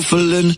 shuffling.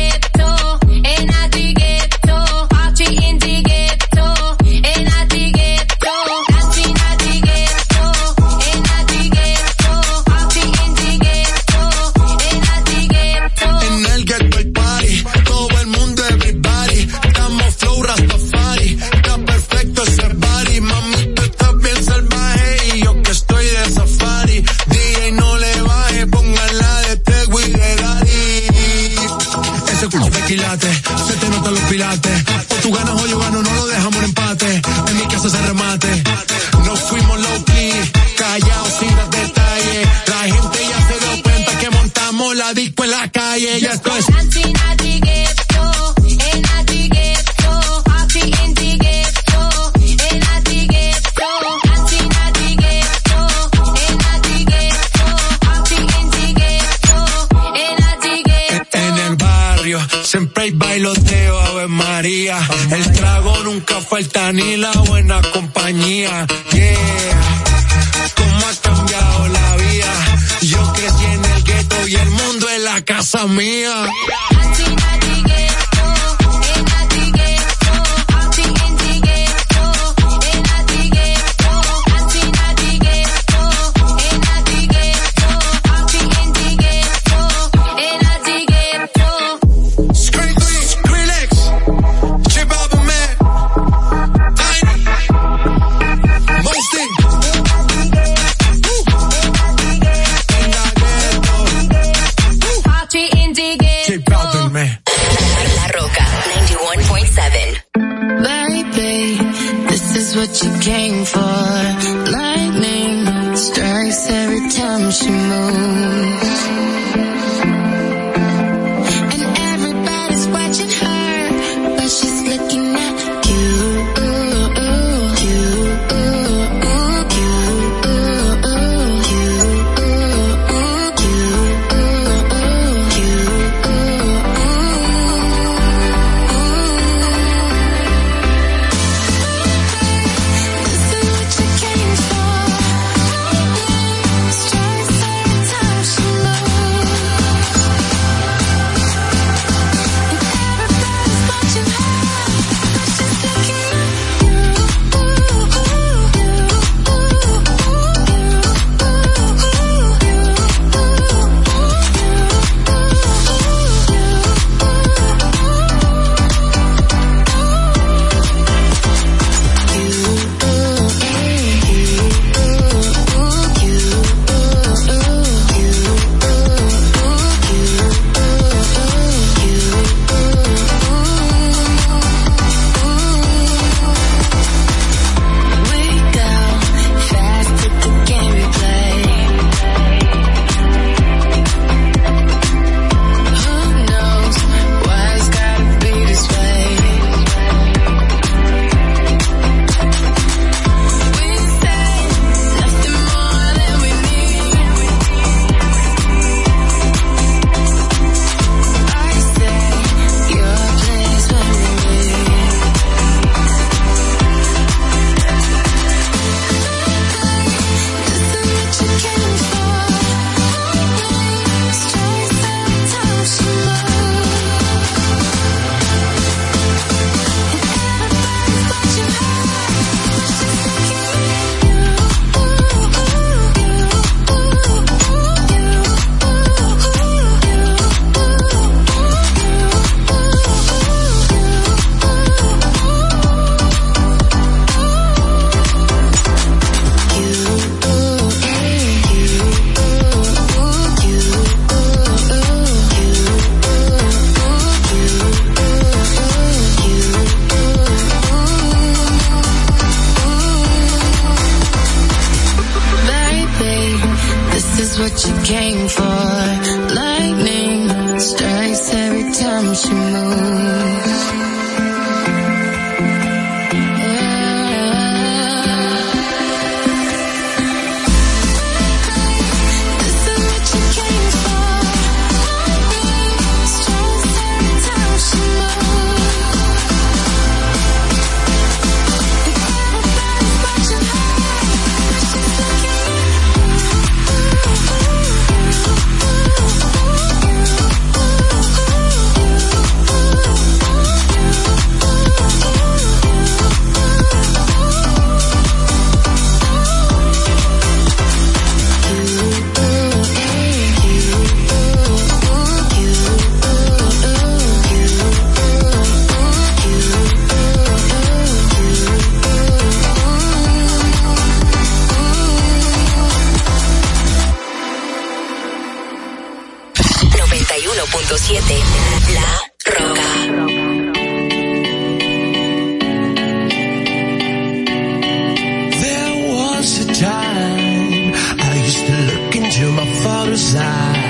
cruzar.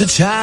Was a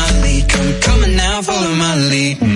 my lead. Come, on now, follow my lead.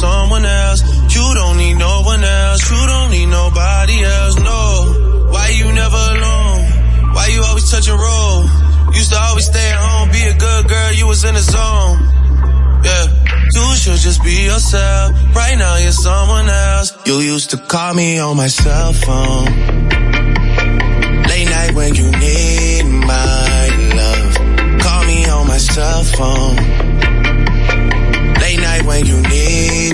Someone else. You don't need no one else. You don't need nobody else. No. Why you never alone? Why you always touch and roll? Used to always stay at home, be a good girl. You was in the zone. Yeah. You should just be yourself. Right now you're someone else. You used to call me on my cell phone. Late night when you need my love. Call me on my cell phone. Late night when you need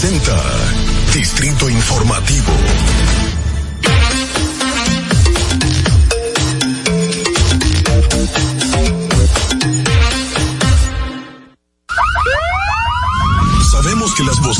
presenta Distrito Informativo. Sabemos que las voces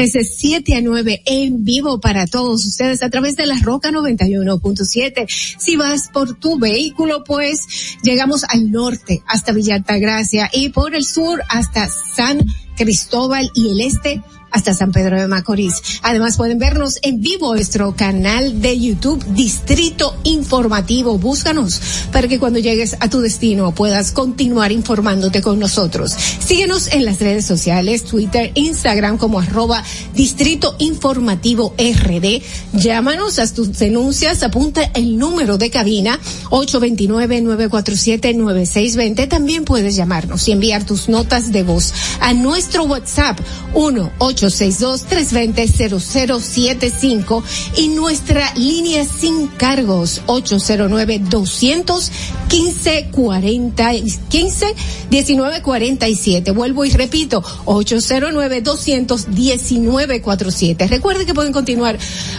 Desde 7 a 9 en vivo para todos ustedes a través de la Roca 91.7. Si vas por tu vehículo, pues llegamos al norte hasta Villa Altagracia y por el sur hasta San Cristóbal y el este hasta San Pedro de Macorís. Además pueden vernos en vivo nuestro canal de YouTube Distrito Informativo. Búscanos para que cuando llegues a tu destino puedas continuar informándote con nosotros. Síguenos en las redes sociales, Twitter, Instagram como arroba Distrito Informativo RD. Llámanos a tus denuncias, apunta el número de cabina 829-947-9620. También puedes llamarnos y enviar tus notas de voz a nuestro WhatsApp 1 862-320-0075 y nuestra línea sin cargos 809-215-40-15-1947. Vuelvo y repito, 809-219-47. Recuerden que pueden continuar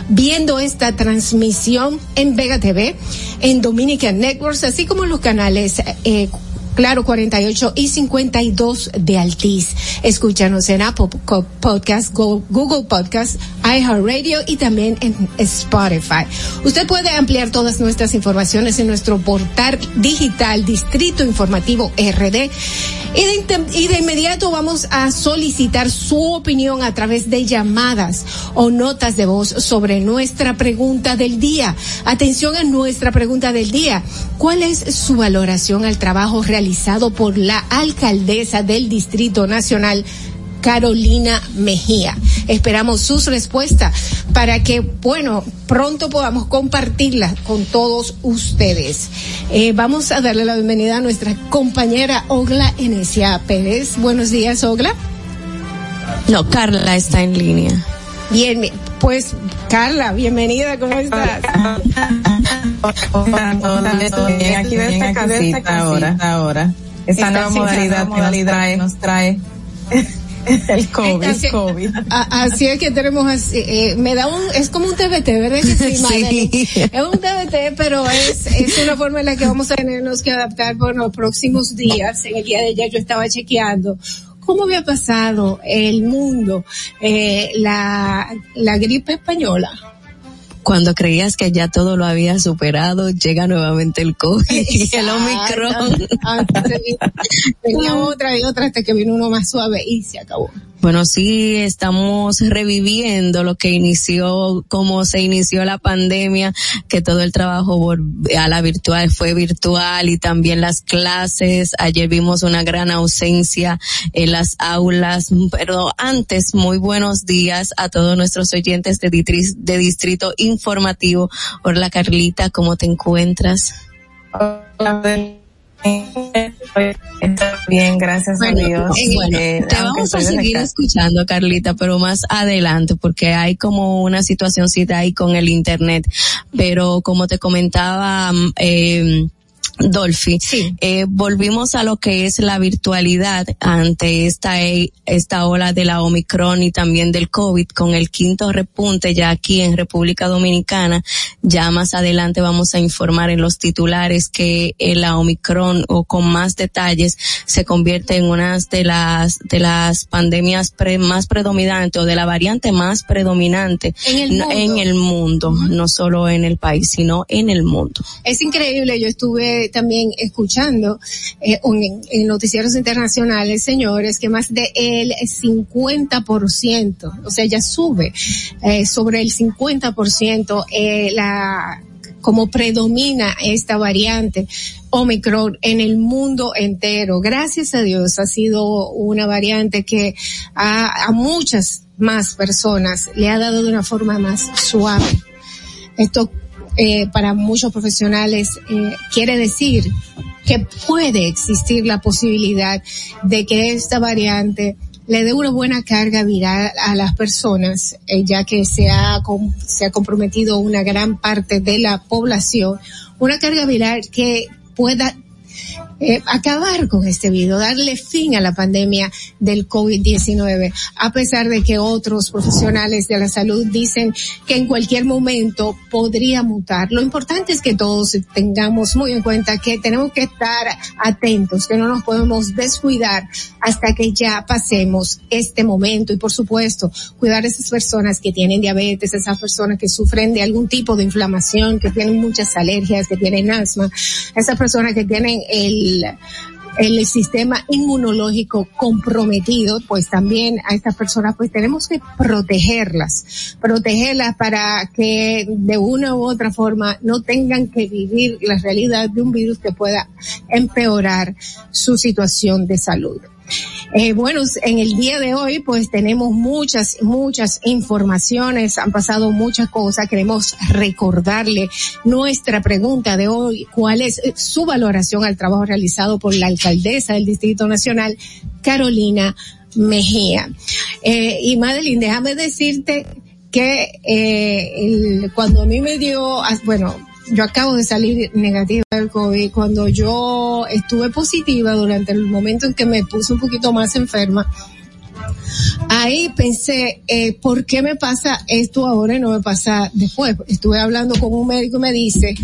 viendo esta transmisión en Vega TV, en Dominican Networks, así como en los canales eh, Claro, 48 y 52 de Altiz. Escúchanos en Apple Podcast, Go- Google Podcast, iHeartRadio y también en Spotify. Usted puede ampliar todas nuestras informaciones en nuestro portal digital Distrito Informativo RD. Y de, y de inmediato vamos a solicitar su opinión a través de llamadas o notas de voz sobre nuestra pregunta del día. Atención a nuestra pregunta del día. ¿Cuál es su valoración al trabajo realizado por la alcaldesa del Distrito Nacional? Carolina Mejía. Esperamos sus respuestas para que, bueno, pronto podamos compartirlas con todos ustedes. Eh, vamos a darle la bienvenida a nuestra compañera Ogla Enesia Pérez. Buenos días, Ogla. No, Carla está en línea. Bien, pues Carla, bienvenida, ¿cómo estás? Aquí de esta casita ahora, ahora. Esta Esta nueva modalidad, modalidad nos trae el COVID, Así, COVID. a- así es que tenemos así, eh, me da un, es como un TBT, ¿verdad que sí, Sí. Es un TBT, pero es, es una forma en la que vamos a tenernos que adaptar por los próximos días. En el día de ayer yo estaba chequeando cómo había pasado el mundo, eh, la, la gripe española. Cuando creías que ya todo lo había superado, llega nuevamente el COVID y el Omicron. Antes venía- venía otra y otra hasta que vino uno más suave y se acabó. Bueno, sí, estamos reviviendo lo que inició, como se inició la pandemia, que todo el trabajo a la virtual fue virtual y también las clases. Ayer vimos una gran ausencia en las aulas, pero antes, muy buenos días a todos nuestros oyentes de, Ditris- de Distrito Informativo. Hola Carlita, ¿cómo te encuentras? Bien, gracias Bueno, a Dios. bueno, Eh, te vamos a seguir escuchando, Carlita, pero más adelante, porque hay como una situacióncita ahí con el internet. Pero como te comentaba, eh, Dolphy, eh, volvimos a lo que es la virtualidad ante esta, e- esta ola de la Omicron y también del COVID con el quinto repunte ya aquí en República Dominicana. Ya más adelante vamos a informar en los titulares que eh, la Omicron o con más detalles se convierte en una de las, de las pandemias pre- más predominantes o de la variante más predominante En el mundo. en el mundo, no solo en el país, sino en el mundo. Es increíble, yo estuve también escuchando eh, en, noticieros internacionales, señores, que más de el 50%, o sea, ya sube eh, sobre el 50% eh, la como predomina esta variante Omicron en el mundo entero. Gracias a Dios ha sido una variante que a muchas más personas le ha dado de una forma más suave. Esto eh, para muchos profesionales eh, quiere decir que puede existir la posibilidad de que esta variante le dé una buena carga viral a las personas, eh, ya que se ha, se ha comprometido una gran parte de la población, una carga viral que pueda eh, acabar con este virus, darle fin a la pandemia del COVID-19, a pesar de que otros profesionales de la salud dicen que en cualquier momento podría mutar. Lo importante es que todos tengamos muy en cuenta que tenemos que estar atentos, que no nos podemos descuidar hasta que ya pasemos este momento y por supuesto cuidar a esas personas que tienen diabetes, esas personas que sufren de algún tipo de inflamación, que tienen muchas alergias, que tienen asma, esas personas que tienen el el sistema inmunológico comprometido, pues también a estas personas pues tenemos que protegerlas, protegerlas para que de una u otra forma no tengan que vivir la realidad de un virus que pueda empeorar su situación de salud. Eh, bueno, en el día de hoy pues tenemos muchas, muchas informaciones, han pasado muchas cosas, queremos recordarle nuestra pregunta de hoy, cuál es eh, su valoración al trabajo realizado por la alcaldesa del Distrito Nacional, Carolina Mejía. Eh, y Madeline, déjame decirte que eh, cuando a mí me dio, ah, bueno, yo acabo de salir negativa del COVID, cuando yo estuve positiva durante el momento en que me puse un poquito más enferma, ahí pensé, eh, ¿por qué me pasa esto ahora y no me pasa después? Estuve hablando con un médico y me dice,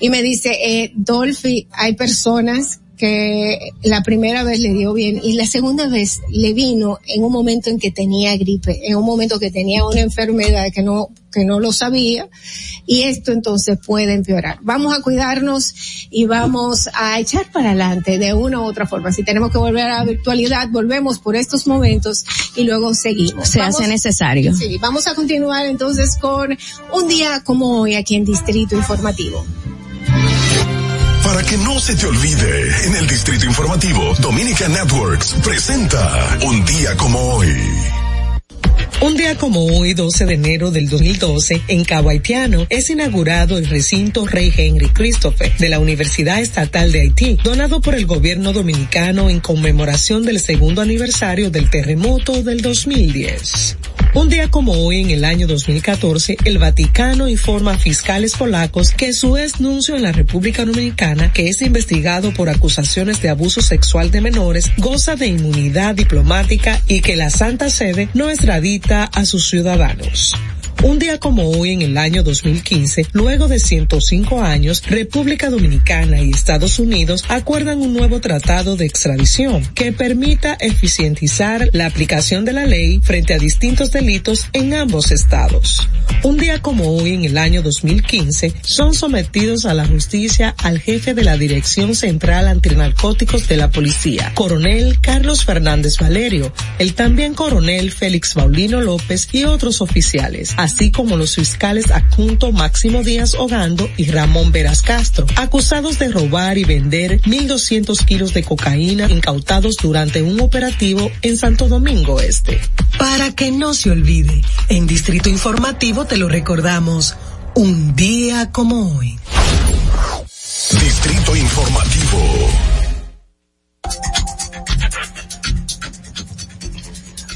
y me dice, eh, Dolphy, hay personas que la primera vez le dio bien y la segunda vez le vino en un momento en que tenía gripe, en un momento que tenía una enfermedad que no, que no lo sabía y esto entonces puede empeorar. Vamos a cuidarnos y vamos a echar para adelante de una u otra forma. Si tenemos que volver a la virtualidad, volvemos por estos momentos y luego seguimos. Se Vamos- hace necesario. Sí, vamos a continuar entonces con un día como hoy aquí en Distrito Informativo. Para que no se te olvide, en el Distrito Informativo, Dominica Networks presenta Un día como hoy. Un día como hoy, 12 de enero del 2012, en Cabo Haitiano, es inaugurado el recinto Rey Henry Christopher de la Universidad Estatal de Haití, donado por el gobierno dominicano en conmemoración del segundo aniversario del terremoto del 2010. Un día como hoy, en el año 2014, el Vaticano informa a fiscales polacos que su ex nuncio en la República Dominicana, que es investigado por acusaciones de abuso sexual de menores, goza de inmunidad diplomática y que la Santa Sede no extradita a sus ciudadanos. Un día como hoy en el año 2015, luego de 105 años, República Dominicana y Estados Unidos acuerdan un nuevo tratado de extradición que permita eficientizar la aplicación de la ley frente a distintos delitos en ambos estados. Un día como hoy en el año 2015, son sometidos a la justicia al jefe de la Dirección Central Antinarcóticos de la Policía, coronel Carlos Fernández Valerio, el también coronel Félix Paulino López y otros oficiales, como los fiscales adjunto Máximo Díaz Ogando y Ramón Veras Castro, acusados de robar y vender 1.200 kilos de cocaína incautados durante un operativo en Santo Domingo Este. Para que no se olvide, en Distrito Informativo te lo recordamos, un día como hoy. Distrito Informativo.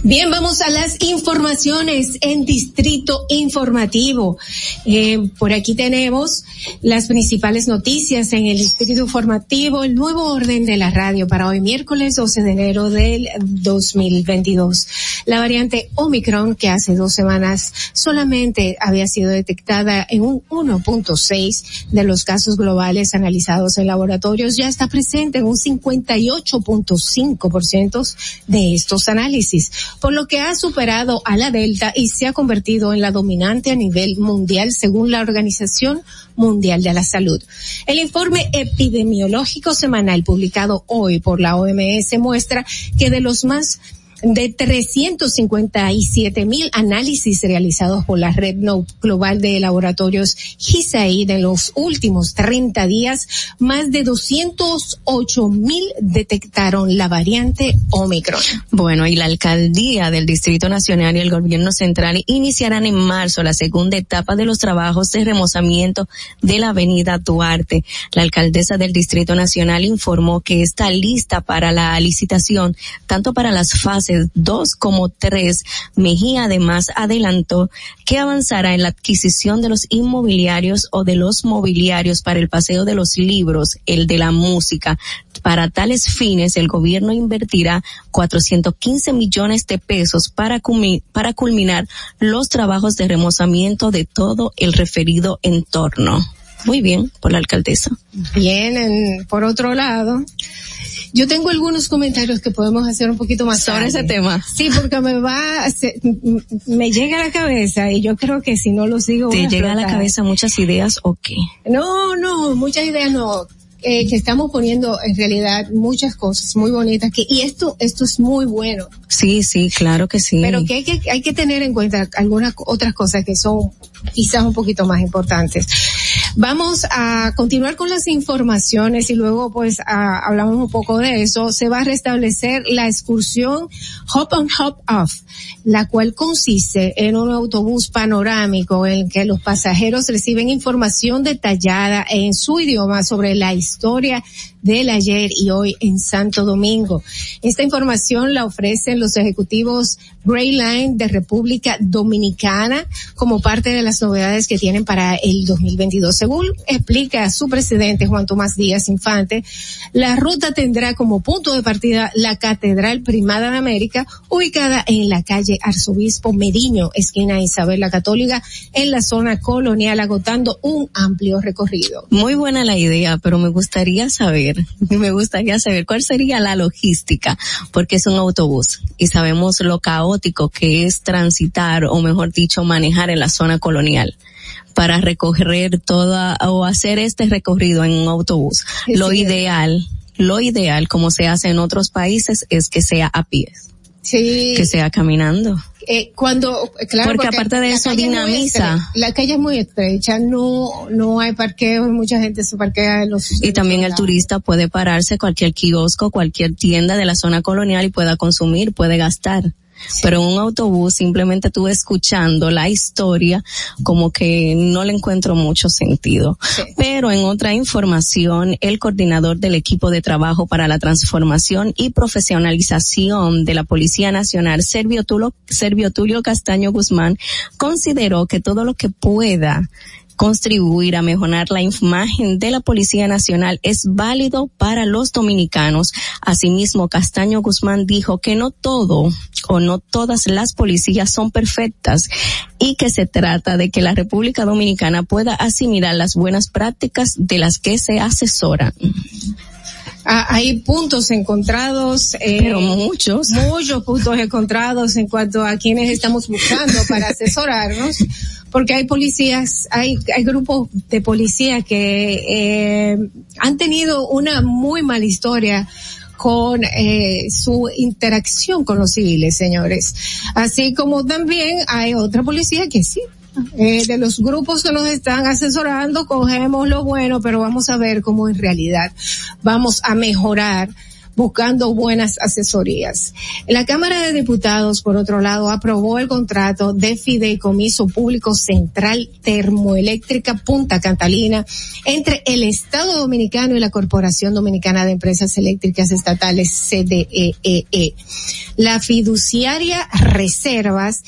Bien, vamos a las informaciones en Distrito Informativo. Eh, por aquí tenemos las principales noticias en el Distrito Informativo, el nuevo orden de la radio para hoy miércoles 12 de enero del 2022. La variante Omicron, que hace dos semanas solamente había sido detectada en un 1.6 de los casos globales analizados en laboratorios, ya está presente en un 58.5% de estos análisis por lo que ha superado a la Delta y se ha convertido en la dominante a nivel mundial según la Organización Mundial de la Salud. El informe epidemiológico semanal publicado hoy por la OMS muestra que de los más de 357 mil análisis realizados por la red global de laboratorios GISAID en los últimos 30 días, más de 208 mil detectaron la variante Omicron. Bueno, y la alcaldía del Distrito Nacional y el gobierno central iniciarán en marzo la segunda etapa de los trabajos de remozamiento de la avenida Duarte. La alcaldesa del Distrito Nacional informó que está lista para la licitación, tanto para las fases 2 como 3. Mejía además adelantó que avanzará en la adquisición de los inmobiliarios o de los mobiliarios para el paseo de los libros, el de la música. Para tales fines, el gobierno invertirá 415 millones de pesos para, culminar los trabajos de remozamiento de todo el referido entorno. Muy bien, por la alcaldesa. Bien, en- por otro lado, yo tengo algunos comentarios que podemos hacer un poquito más Sobre tarde. ese tema. Sí, porque me va, m- me llega a la cabeza y yo creo que si no los digo. ¿Te llega a la cabeza muchas ideas o qué? No, no, muchas ideas no. Eh, que estamos poniendo en realidad muchas cosas muy bonitas que, y esto, esto es muy bueno. Sí, sí, claro que sí. Pero que hay que, hay que tener en cuenta algunas otras cosas que son quizás un poquito más importantes. Vamos a continuar con las informaciones y luego pues a- hablamos un poco de eso. Se va a restablecer la excursión Hop on Hop Off, la cual consiste en un autobús panorámico en que los pasajeros reciben información detallada en su idioma sobre la historia del ayer y hoy en Santo Domingo. Esta información la ofrecen los ejecutivos Gray Line de República Dominicana como parte de las novedades que tienen para el 2022. Según explica su presidente Juan Tomás Díaz Infante, la ruta tendrá como punto de partida la Catedral Primada de América, ubicada en la calle Arzobispo Meriño, esquina Isabel la Católica, en la zona colonial, agotando un amplio recorrido. Muy buena la idea, pero me gustaría saber, me gustaría saber cuál sería la logística, porque es un autobús y sabemos lo caótico que es transitar o mejor dicho manejar en la zona colonial para recorrer toda o hacer este recorrido en un autobús. Lo Sí. ideal, lo ideal como se hace en otros países es que sea a pie, Sí. que sea caminando. Eh, cuando, claro, Porque aparte de eso es dinamiza. estre- La calle es muy estrecha, no, no hay parqueo y mucha gente se parquea en los. Y también el turista puede pararse cualquier kiosco, cualquier tienda de la zona colonial y pueda consumir, puede gastar. Pero en un autobús simplemente tú escuchando la historia como que no le encuentro mucho sentido. Pero en otra información, el coordinador del equipo de trabajo para la transformación y profesionalización de la Policía Nacional, Servio Tulio, Servio Tulio Castaño Guzmán, consideró que todo lo que pueda contribuir a mejorar la imagen de la Policía Nacional es válido para los dominicanos. Asimismo, Castaño Guzmán dijo que no todo o no todas las policías son perfectas y que se trata de que la República Dominicana pueda asimilar las buenas prácticas de las que se asesoran. Ah, hay puntos encontrados. eh, Pero muchos. Muchos puntos encontrados en cuanto a quienes estamos buscando para asesorarnos. Porque hay policías, hay, hay grupos de policía que eh, han tenido una muy mala historia con eh, su interacción con los civiles, señores. Así como también hay otra policía que sí, eh, de los grupos que nos están asesorando, cogemos lo bueno, pero vamos a ver cómo en realidad vamos a mejorar buscando buenas asesorías. La Cámara de Diputados, por otro lado, aprobó el contrato de Fideicomiso Público Central Termoeléctrica Punta Catalina entre el Estado Dominicano y la Corporación Dominicana de Empresas Eléctricas Estatales, CDEE. La fiduciaria Reservas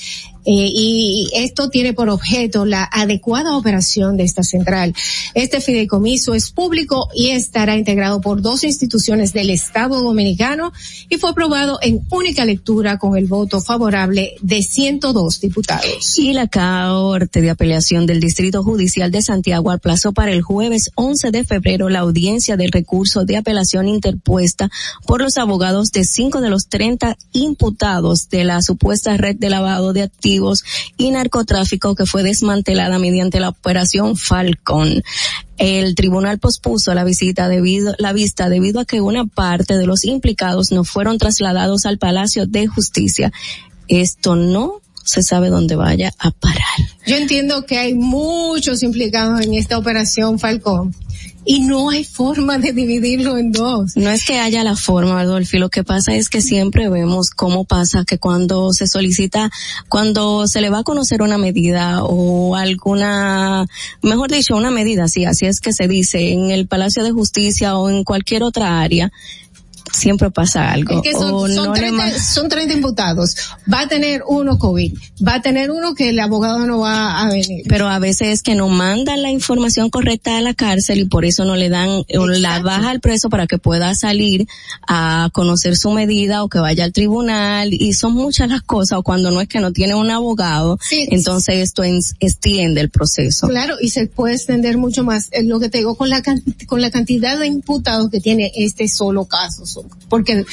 y esto tiene por objeto la adecuada operación de esta central. Este fideicomiso es público y estará integrado por dos instituciones del Estado Dominicano y fue aprobado en única lectura con el voto favorable de 102 diputados. Y la Corte de Apelación del Distrito Judicial de Santiago aplazó para el jueves 11 de febrero la audiencia del recurso de apelación interpuesta por los abogados de cinco de los 30 imputados de la supuesta red de lavado de activos y narcotráfico que fue desmantelada mediante la operación Falcon. El tribunal pospuso la visita debido, la vista debido a que una parte de los implicados no fueron trasladados al Palacio de Justicia. Esto no se sabe dónde vaya a parar. Yo entiendo que hay muchos implicados en esta operación Falcón y no hay forma de dividirlo en dos. No es que haya la forma, Adolfi, lo que pasa es que siempre vemos cómo pasa que cuando se solicita, cuando se le va a conocer una medida o alguna, mejor dicho, una medida, sí, así es que se dice, en el Palacio de Justicia o en cualquier otra área, siempre pasa algo. Es que son, o son no le 30, ma- son 30 imputados. Va a tener uno COVID. Va a tener uno que el abogado no va a venir. pero a veces es que no mandan la información correcta a la cárcel y por eso no le dan o la baja al preso para que pueda salir a conocer su medida o que vaya al tribunal y son muchas las cosas o cuando no es que no tiene un abogado, entonces esto en- extiende el proceso. Claro, y se puede extender mucho más. Es lo que te digo con la, con la cantidad de imputados que tiene este solo caso. Porque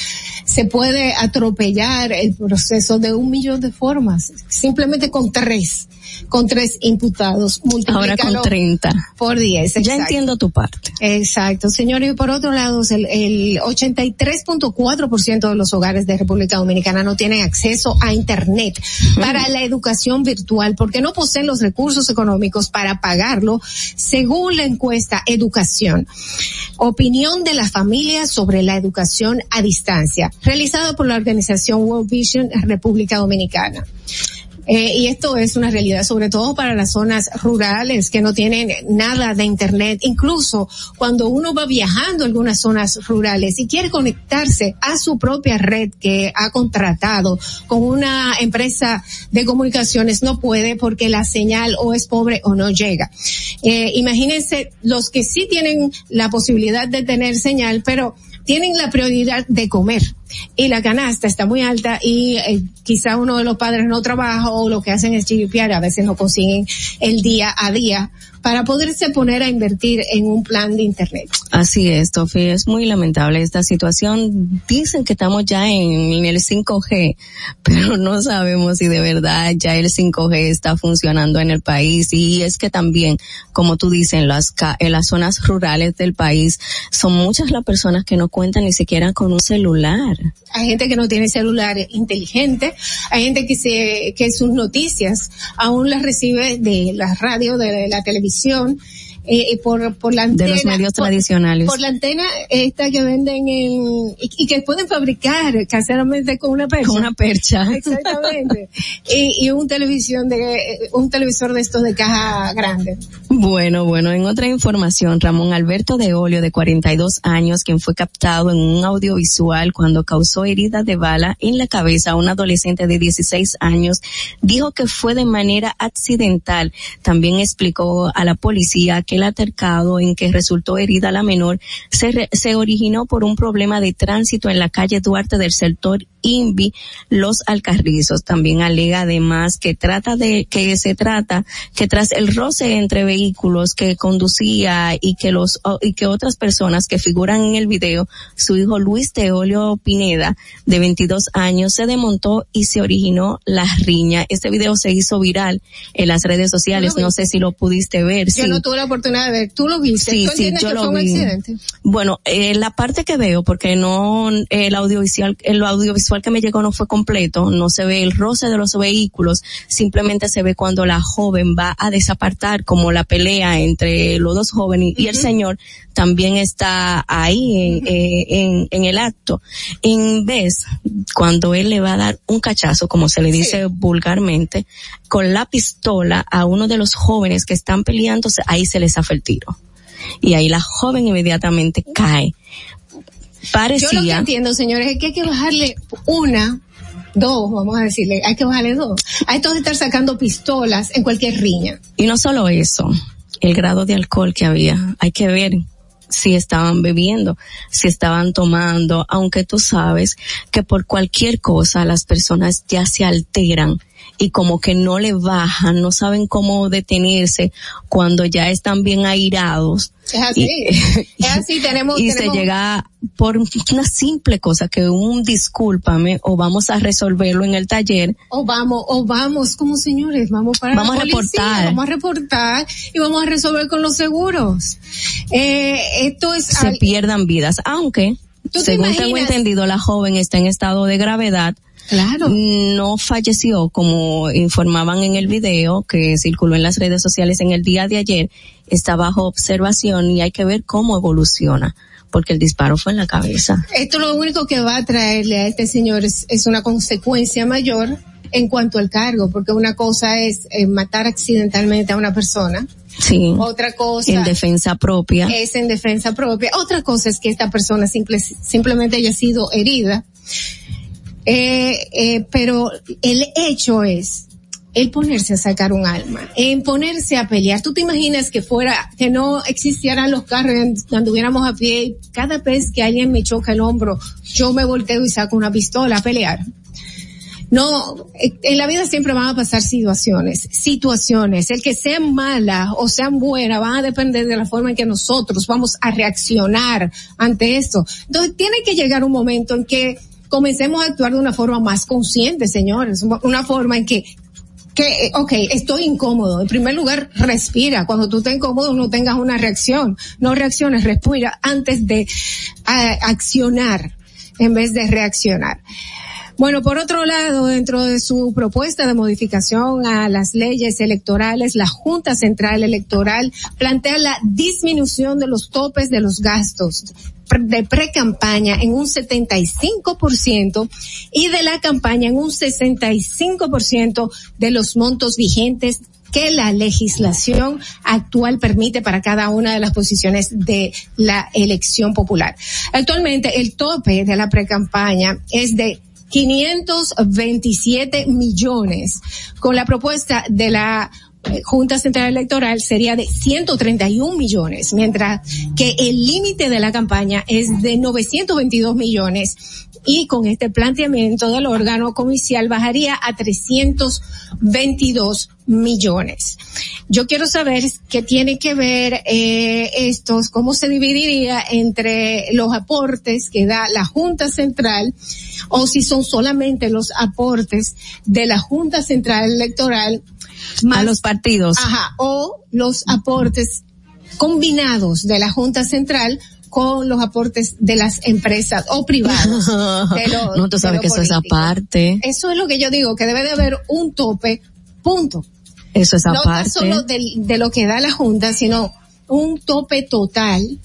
se puede atropellar el proceso de un millón de formas. Simplemente con tres. Con tres imputados. Ahora con Multiplícalo 30. Por 10. Ya entiendo tu parte. Exacto, señores. Y por otro lado, el, el 83.4% de los hogares de República Dominicana no tienen acceso a Internet para la educación virtual porque no poseen los recursos económicos para pagarlo, según la encuesta Educación. Opinión de la familia sobre la educación a distancia, realizada por la organización World Vision República Dominicana. Eh, y esto es una realidad, sobre todo para las zonas rurales que no tienen nada de internet. Incluso cuando uno va viajando a algunas zonas rurales y quiere conectarse a su propia red que ha contratado con una empresa de comunicaciones, no puede porque la señal o es pobre o no llega. Eh, imagínense los que sí tienen la posibilidad de tener señal, pero tienen la prioridad de comer y la canasta está muy alta y eh, quizá uno de los padres no trabaja o lo que hacen es chiripiar, a veces no consiguen el día a día para poderse poner a invertir en un plan de internet. Así es, Tofi, es muy lamentable esta situación. Dicen que estamos ya en, el 5G, pero no sabemos si de verdad ya el 5G está funcionando en el país. Y es que también, como tú dices, en las, en las zonas rurales del país, son muchas las personas que no cuentan ni siquiera con un celular. Hay gente que no tiene celular inteligente, hay gente que se, que sus noticias aún las recibe de la radio, de la televisión, eh, y por, por la antena. De los medios por- tradicionales. Por la antena esta que venden en, y, y que pueden fabricar caseramente con una percha. Con una percha. Exactamente. y, y un televisión de, un televisor de estos de caja grande. Bueno, bueno, en otra información, Ramón Alberto de Olio, de 42 años, quien fue captado en un audiovisual cuando causó heridas de bala en la cabeza a un adolescente de 16 años, dijo que fue de manera accidental. También explicó a la policía que el altercado en que resultó herida la menor se, re- se originó por un problema de tránsito en la calle Duarte del sector INVI, Los Alcarrizos. También alega además que trata de, que se trata que tras el roce entre vehículos que conducía y que los, y que otras personas que figuran en el video, su hijo Luis Teolio Pineda, de 22 años, se desmontó y se originó la riña. Este video se hizo viral en las redes sociales. Vi. No sé si lo pudiste ver. Yo sí. no tuve la oportunidad de ver. ¿Tú lo viste? Sí, ¿Tú sí, yo que lo fue un vi. accidente? Bueno, eh, la parte que veo, porque no, el audiovisual, el audiovisual que me llegó no fue completo, no se ve el roce de los vehículos, simplemente se ve cuando la joven va a desapartar, como la pelea entre los dos jóvenes y el señor también está ahí en, eh, en, en el acto. En vez, cuando él le va a dar un cachazo, como se le dice vulgarmente, con la pistola a uno de los jóvenes que están peleando, ahí se les el tiro y ahí la joven inmediatamente cae. Yo lo que Parecía, entiendo, señores, es que hay que bajarle una, dos, vamos a decirle, hay que bajarle dos. A esto de estar sacando pistolas en cualquier riña. y no solo eso, el grado de alcohol que había, hay que ver si estaban bebiendo, si estaban tomando, aunque tú sabes que por cualquier cosa las personas ya se alteran y como que no le bajan, no saben cómo detenerse cuando ya están bien airados Es así. es así, tenemos. y tenemos- se llega por una simple cosa que un discúlpame o vamos a resolverlo en el taller. O vamos, o vamos como señores, vamos para Vamos la a policía, reportar. Vamos a reportar y vamos a resolver con los seguros. Eh, esto es se al- pierdan vidas, aunque ¿Tú te según tengo entendido la joven está en estado de gravedad. Claro. No falleció como informaban en el video que circuló en las redes sociales en el día de ayer. Está bajo observación y hay que ver cómo evoluciona porque el disparo fue en la cabeza. Esto lo único que va a traerle a este señor es, es una consecuencia mayor en cuanto al cargo, porque una cosa es eh, matar accidentalmente a una persona, Sí. otra cosa En defensa propia. es en defensa propia, otra cosa es que esta persona simple, simplemente haya sido herida, eh, eh, pero el hecho es el ponerse a sacar un alma, en ponerse a pelear. ¿Tú te imaginas que fuera, que no existieran los carros, y anduviéramos a pie cada vez que alguien me choca el hombro, yo me volteo y saco una pistola a pelear? No, eh, en la vida siempre van a pasar situaciones, situaciones, el que sean malas o sean buenas van a depender de la forma en que nosotros vamos a reaccionar ante esto. Entonces tiene que llegar un momento en que comencemos a actuar de una forma más consciente, señores, una forma en que que, eh, ok, estoy incómodo. En primer lugar, respira. Cuando tú estés incómodo, no tengas una reacción. No reacciones, respira antes de accionar en vez de reaccionar. Bueno, por otro lado, dentro de su propuesta de modificación a las leyes electorales, la Junta Central Electoral plantea la disminución de los topes de los gastos de pre-campaña en un 75% y de la campaña en un 65% de los montos vigentes que la legislación actual permite para cada una de las posiciones de la elección popular. Actualmente el tope de la pre-campaña es de 527 millones. Con la propuesta de la Junta Central Electoral sería de 131 millones, mientras que el límite de la campaña es de 922 millones y con este planteamiento del órgano comicial bajaría a 322 millones. Yo quiero saber qué tiene que ver eh, estos, cómo se dividiría entre los aportes que da la Junta Central o si son solamente los aportes de la Junta Central Electoral a los partidos. Ajá, o los aportes combinados de la Junta Central con los aportes de las empresas o privados. lo- no, tú sabes que eso es político. aparte. Eso es lo que yo digo, que debe de haber un tope, punto. Eso es No tan aparte. solo de, lo que da la Junta, sino un tope total,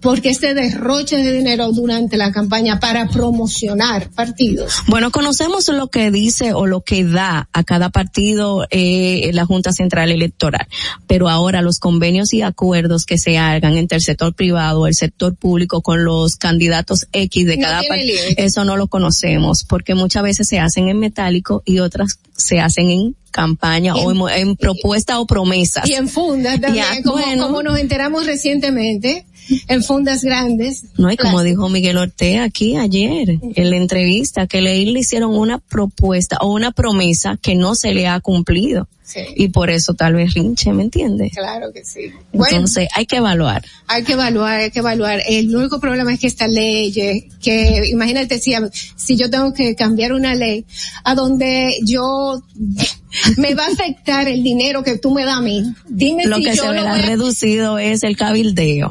porque este derroche de dinero durante la campaña para promocionar partidos. Bueno, conocemos lo que dice o lo que da a cada partido eh, la Junta Central Electoral, pero ahora los convenios y acuerdos que se hagan entre el sector privado, el sector público con los candidatos X de cada partido, eso no lo conocemos, porque muchas veces se hacen en metálico y otras se hacen en campaña o en- en, propuesta o promesas. Y en fundas también, Ya, como, bueno. como nos enteramos recientemente, en fundas grandes. No, y como dijo Miguel Ortega aquí ayer en la entrevista, que le, le hicieron una propuesta o una promesa que no se le ha cumplido. Sí. Y por eso tal vez rinche, ¿me entiendes? Claro que sí. Bueno, Entonces hay que evaluar. hay que evaluar, hay que evaluar. El único problema es que esta ley, eh, que imagínate si, si yo tengo que cambiar una ley a donde yo me va a afectar el dinero que tú me das a mí. Dime Lo si que yo se lo verá voy a- reducido es el cabildeo.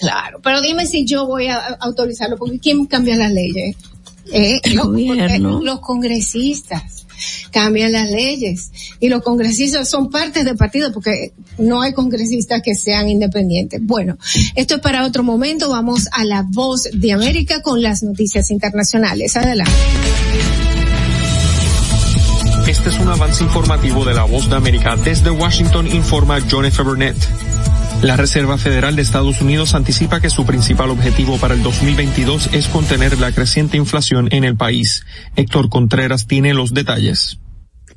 Claro, pero dime si yo voy a autorizarlo, porque ¿quién cambia las leyes? Eh, El los, gobierno. los congresistas cambian las leyes y los congresistas son parte del partido porque no hay congresistas que sean independientes. Bueno, esto es para otro momento. Vamos a la voz de América con las noticias internacionales. Adelante. Este es un avance informativo de la Voz de América. Desde Washington informa John F. Burnett. La Reserva Federal de Estados Unidos anticipa que su principal objetivo para el 2022 es contener la creciente inflación en el país. Héctor Contreras tiene los detalles.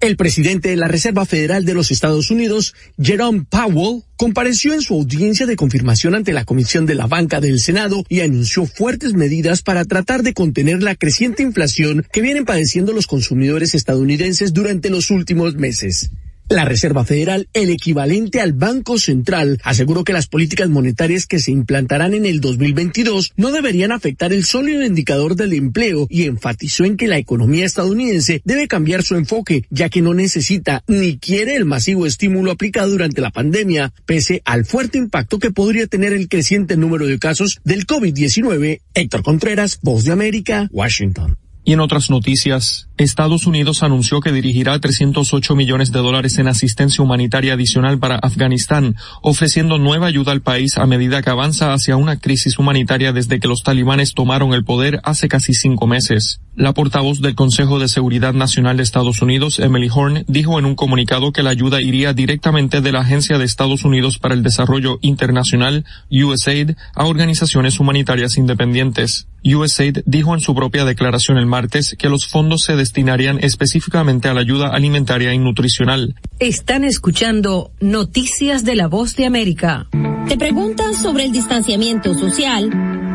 El presidente de la Reserva Federal de los Estados Unidos, Jerome Powell, compareció en su audiencia de confirmación ante la Comisión de la Banca del Senado y anunció fuertes medidas para tratar de contener la creciente inflación que vienen padeciendo los consumidores estadounidenses durante los últimos meses. La Reserva Federal, el equivalente al Banco Central, aseguró que las políticas monetarias que se implantarán en el 2022 no deberían afectar el sólido indicador del empleo y enfatizó en que la economía estadounidense debe cambiar su enfoque, ya que no necesita ni quiere el masivo estímulo aplicado durante la pandemia, pese al fuerte impacto que podría tener el creciente número de casos del COVID-19. Héctor Contreras, Voz de América, Washington. Y en otras noticias, Estados Unidos anunció que dirigirá 308 millones de dólares en asistencia humanitaria adicional para Afganistán, ofreciendo nueva ayuda al país a medida que avanza hacia una crisis humanitaria desde que los talibanes tomaron el poder hace casi cinco meses. La portavoz del Consejo de Seguridad Nacional de Estados Unidos, Emily Horn, dijo en un comunicado que la ayuda iría directamente de la Agencia de Estados Unidos para el Desarrollo Internacional, USAID, a organizaciones humanitarias independientes. USAID dijo en su propia declaración el martes que los fondos se destinarían específicamente a la ayuda alimentaria y nutricional. Están escuchando Noticias de la Voz de América. ¿Te preguntas sobre el distanciamiento social?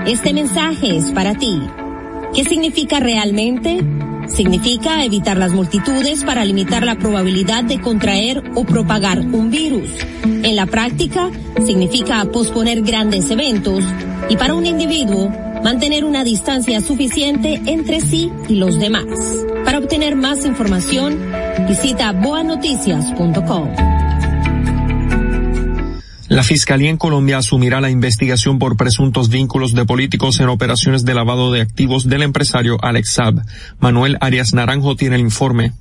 Este mensaje es para ti. ¿Qué significa realmente? Significa evitar las multitudes para limitar la probabilidad de contraer o propagar un virus. En la práctica, significa posponer grandes eventos y para un individuo, mantener una distancia suficiente entre sí y los demás. Para obtener más información, visita boanoticias.com. La Fiscalía en Colombia asumirá la investigación por presuntos vínculos de políticos en operaciones de lavado de activos del empresario Alex Saab. Manuel Arias Naranjo tiene el informe.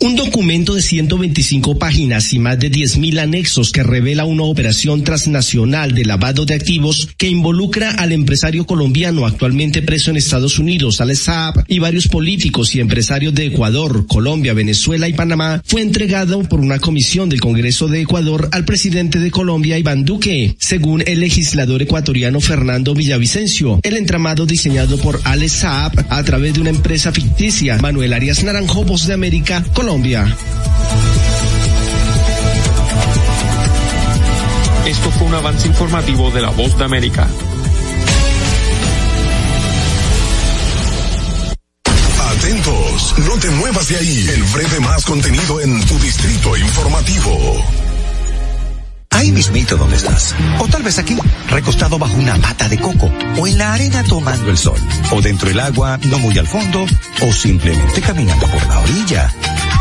Un documento de 125 páginas y más de 10.000 anexos que revela una operación transnacional de lavado de activos que involucra al empresario colombiano actualmente preso en Estados Unidos, Alex Saab, y varios políticos y empresarios de Ecuador, Colombia, Venezuela y Panamá, fue entregado por una comisión del Congreso de Ecuador al presidente de Colombia, Iván Duque. Según el legislador ecuatoriano Fernando Villavicencio, el entramado diseñado por Alex Saab a través de una empresa ficticia, Manuel Arias Naranjo, Voz de América, Colombia. Esto fue un avance informativo de la Voz de América. Atentos, no te muevas de ahí. El breve más contenido en tu distrito informativo. Ahí mismito donde estás. O tal vez aquí, recostado bajo una mata de coco. O en la arena tomando el sol. O dentro del agua, no muy al fondo. O simplemente caminando por la orilla.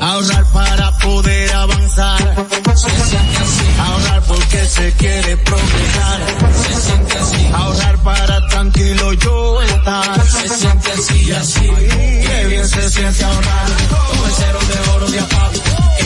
Ahorrar para poder avanzar. Se siente así. Ahorrar porque se quiere progresar. Se siente así. Ahorrar para tranquilo yo estar. Se siente así y así. Qué bien se siente ahorrar. Con el cero de oro de APAP.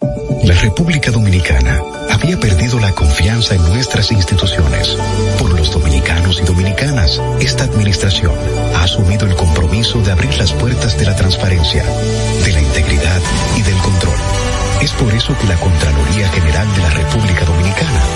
La República Dominicana había perdido la confianza en nuestras instituciones. Por los dominicanos y dominicanas, esta administración ha asumido el compromiso de abrir las puertas de la transparencia, de la integridad y del control. Es por eso que la Contraloría General de la República Dominicana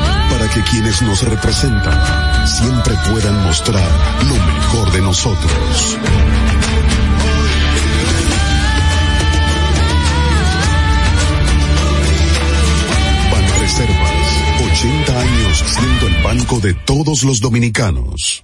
para que quienes nos representan siempre puedan mostrar lo mejor de nosotros. Banreservas, 80 años siendo el banco de todos los dominicanos.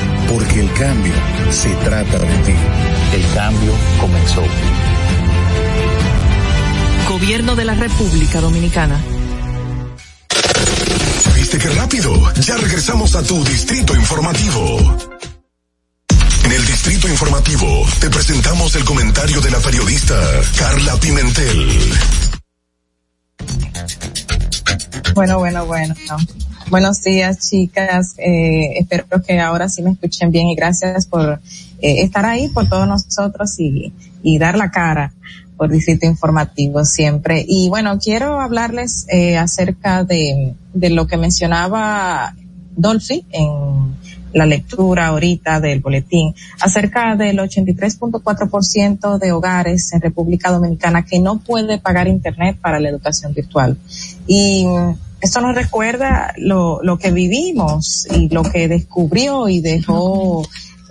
Porque el cambio se trata de ti. El cambio comenzó. Gobierno de la República Dominicana. ¿Viste qué rápido? Ya regresamos a tu Distrito Informativo. En el Distrito Informativo te presentamos el comentario de la periodista Carla Pimentel. Bueno, bueno, bueno. Buenos días, chicas. Eh, espero que ahora sí me escuchen bien y gracias por eh, estar ahí por todos nosotros y, dar la cara por Distrito Informativo siempre. Y bueno, quiero hablarles eh, acerca de, de lo que mencionaba Dolphy en la lectura ahorita del boletín acerca del 83.4% de hogares en República Dominicana que no puede pagar internet para la educación virtual. Y esto nos recuerda lo, lo que vivimos y lo que descubrió y dejó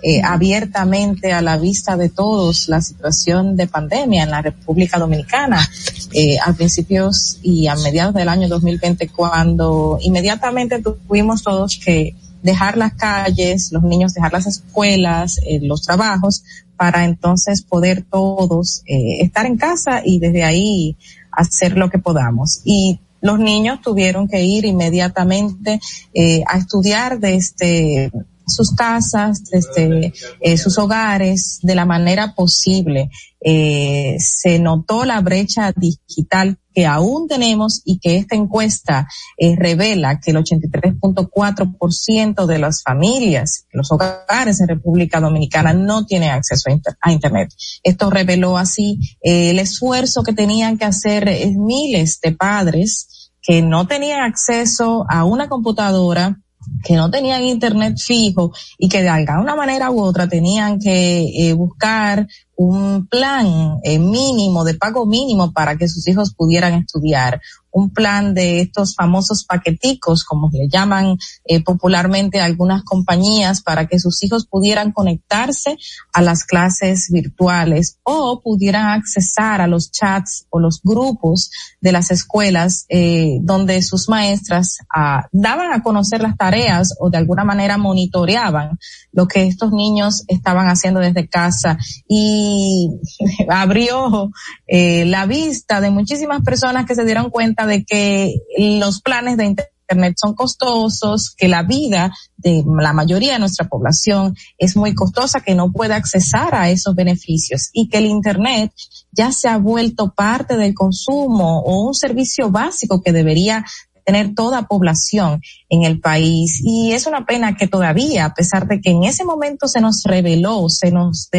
eh, abiertamente a la vista de todos la situación de pandemia en la República Dominicana eh, a principios y a mediados del año 2020 cuando inmediatamente tuvimos todos que dejar las calles, los niños dejar las escuelas, eh, los trabajos, para entonces poder todos eh, estar en casa y desde ahí hacer lo que podamos. Y los niños tuvieron que ir inmediatamente eh, a estudiar desde sus casas, desde eh, sus hogares, de la manera posible. Eh, se notó la brecha digital que aún tenemos y que esta encuesta eh, revela que el 83.4% de las familias, los hogares en República Dominicana no tienen acceso a, inter- a Internet. Esto reveló así eh, el esfuerzo que tenían que hacer eh, miles de padres que no tenían acceso a una computadora que no tenían internet fijo y que de alguna manera u otra tenían que eh, buscar un plan eh, mínimo, de pago mínimo para que sus hijos pudieran estudiar, un plan de estos famosos paqueticos, como le llaman eh, popularmente algunas compañías, para que sus hijos pudieran conectarse a las clases virtuales o pudieran accesar a los chats o los grupos de las escuelas eh, donde sus maestras ah, daban a conocer las tareas o de alguna manera monitoreaban lo que estos niños estaban haciendo desde casa. Y abrió eh, la vista de muchísimas personas que se dieron cuenta de que los planes de internet son costosos, que la vida de la mayoría de nuestra población es muy costosa, que no puede accesar a esos beneficios y que el internet ya se ha vuelto parte del consumo o un servicio básico que debería tener toda población en el país. Y es una pena que todavía, a pesar de que en ese momento se nos reveló, se nos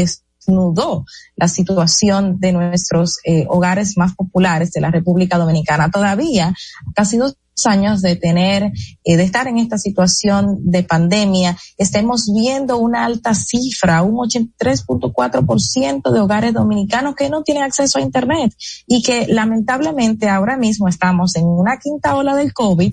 desnudó la situación de nuestros eh, hogares más populares de la República Dominicana, todavía, casi dos años de tener, eh, de estar en esta situación de pandemia, estemos viendo una alta cifra, un 83.4% de hogares dominicanos que no tienen acceso a Internet y que lamentablemente ahora mismo estamos en una quinta ola del COVID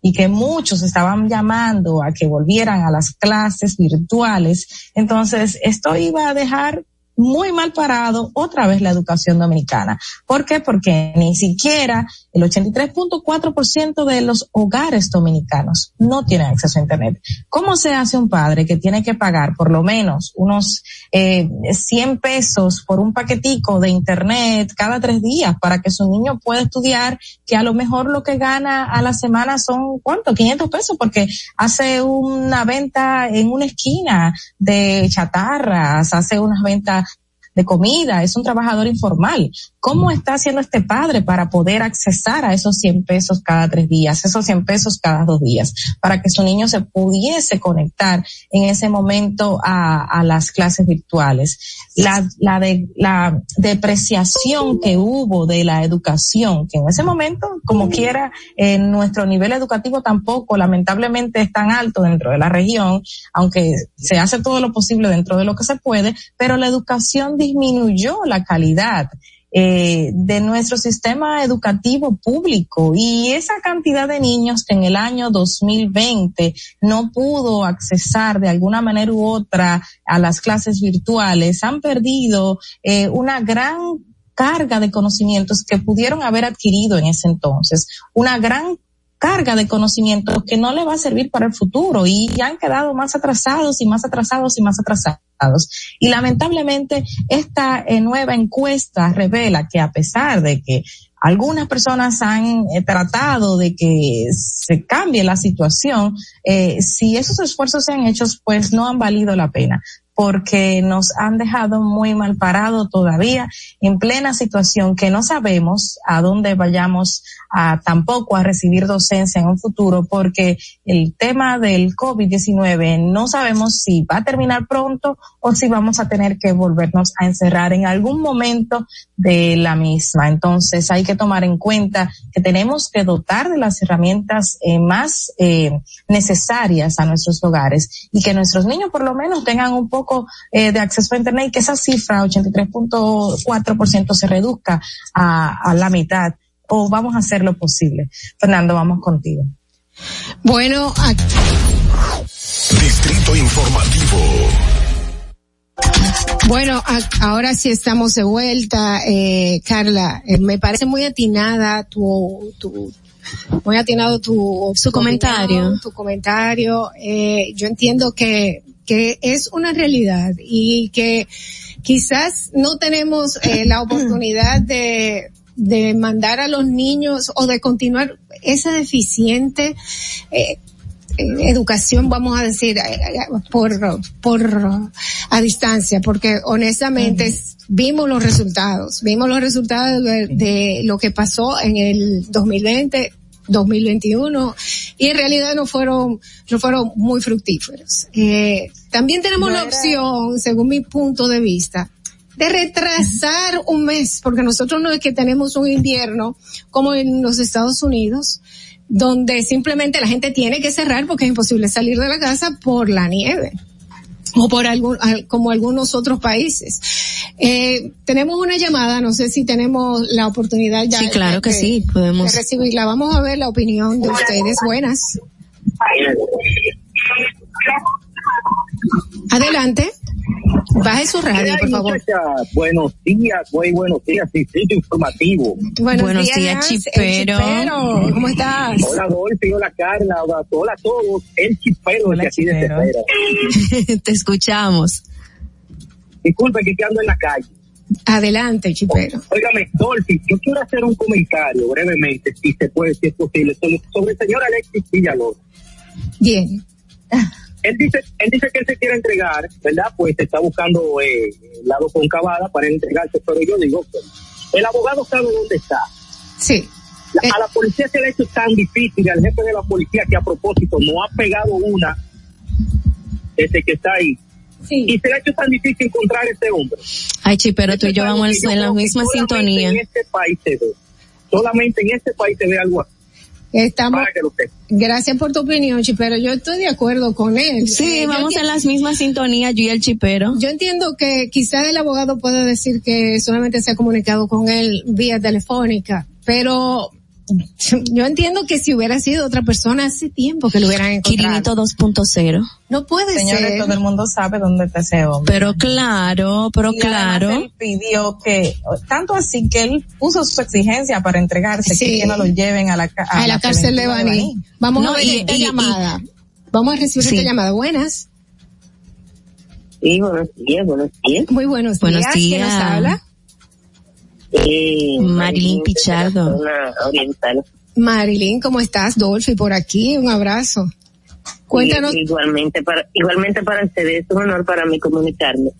y que muchos estaban llamando a que volvieran a las clases virtuales. Entonces, esto iba a dejar muy mal parado otra vez la educación dominicana. ¿Por qué? Porque ni siquiera el 83.4% de los hogares dominicanos no tienen acceso a Internet. ¿Cómo se hace un padre que tiene que pagar por lo menos unos eh, 100 pesos por un paquetico de Internet cada tres días para que su niño pueda estudiar, que a lo mejor lo que gana a la semana son, ¿cuánto? 500 pesos porque hace una venta en una esquina de chatarras, hace unas ventas de comida, es un trabajador informal. ¿Cómo está haciendo este padre para poder accesar a esos 100 pesos cada tres días, esos 100 pesos cada dos días, para que su niño se pudiese conectar en ese momento a, a las clases virtuales? La, la, de, la depreciación que hubo de la educación, que en ese momento, como quiera, en nuestro nivel educativo tampoco, lamentablemente, es tan alto dentro de la región, aunque se hace todo lo posible dentro de lo que se puede, pero la educación disminuyó la calidad eh, de nuestro sistema educativo público. Y esa cantidad de niños que en el año 2020 no pudo accesar de alguna manera u otra a las clases virtuales han perdido eh, una gran carga de conocimientos que pudieron haber adquirido en ese entonces, una gran carga de conocimientos que no le va a servir para el futuro y han quedado más atrasados y más atrasados y más atrasados. Y lamentablemente esta eh, nueva encuesta revela que a pesar de que algunas personas han eh, tratado de que se cambie la situación, eh, si esos esfuerzos se han hecho, pues no han valido la pena porque nos han dejado muy mal parado todavía en plena situación que no sabemos a dónde vayamos a tampoco a recibir docencia en un futuro porque el tema del COVID-19 no sabemos si va a terminar pronto o si vamos a tener que volvernos a encerrar en algún momento de la misma. Entonces hay que tomar en cuenta que tenemos que dotar de las herramientas eh, más eh, necesarias a nuestros hogares y que nuestros niños por lo menos tengan un poco eh, de acceso a Internet y que esa cifra, 83.4%, se reduzca a, a la mitad o vamos a hacer lo posible. Fernando, vamos contigo. Bueno, Distrito Informativo. Bueno, a- ahora sí estamos de vuelta, eh, Carla. eh, me parece muy atinada tu, tu muy atinado tu Su tu comentario. opinión, tu comentario. Eh, yo entiendo que que es una realidad y que quizás no tenemos eh, la oportunidad de de mandar a los niños o de continuar esa deficiente eh, eh, educación, vamos a decir, eh, por, por, a distancia, porque honestamente vimos los resultados, vimos los resultados de, de lo que pasó en el 2020, 2021, y en realidad no fueron, no fueron muy fructíferos. Eh, también tenemos No la opción, según mi punto de vista, de retrasar un mes, porque nosotros no es que tenemos un invierno como en los Estados Unidos, donde simplemente la gente tiene que cerrar porque es imposible salir de la casa por la nieve o por algún, al- como algunos otros países. Eh, tenemos una llamada, no sé si tenemos la oportunidad ya Sí, claro que de- sí, podemos. de recibirla. Vamos a ver la opinión de ustedes. Buenas. Adelante. Baje su radio, por favor. Buenos días, muy buenos días, distrito informativo. Buenos, Buenos días, días, el Chipero. Chipero. ¿Cómo estás? Hola Dolphy, hola Carla, hola, hola a todos, el chipero Hola, que aquí chipero. desespera. Te escuchamos. Disculpe que ando en la calle. Adelante, Chipero. Óigame, Dolphy, yo quiero hacer un comentario brevemente, si se puede, si es posible, sobre, sobre el señor Alexis Villalobos. Bien. Él dice, él dice que él se quiere entregar, ¿verdad? Pues está buscando eh, el lado concavada para él entregarse, pero yo digo, que el abogado sabe dónde está. Sí. La- a la policía se le ha hecho tan difícil, al jefe de la policía, que a propósito no ha pegado una desde que está ahí. Y se le ha hecho tan difícil encontrar a este hombre. Ay, Chipero, tú y yo Eso es algo vamos en la misma sintonía. En este país se ve. Solamente en este país se ve algo así. Estamos, gracias por tu opinión, Chipero. Yo estoy de acuerdo con él. Sí, Eh, vamos en las mismas sintonías, yo y el Chipero. Yo entiendo que quizás el abogado puede decir que solamente se ha comunicado con él vía telefónica, pero Yo entiendo que si hubiera sido otra persona hace tiempo que lo hubieran encontrado. Quirinito 2.0. No puede Señores, ser. todo el mundo sabe dónde está ese hombre. Pero claro, pero Y claro. Él pidió que, tanto así que él puso su exigencia para entregarse, Sí. que no lo lleven a la, ca- a la cárcel de Baní. Vamos No, a ver y- esta y- y- llamada. Vamos a recibir Sí. esta llamada. Buenas. Sí, buenos días, buenos días. Muy buenos, Buenos días. ¿Quién nos días. habla? Eh, Marilyn Pichardo. oriental. Marilyn, ¿cómo estás? Dolphy por aquí, un abrazo. Cuéntanos, Y- igualmente para, igualmente para ustedes, es un honor para mí comunicarme.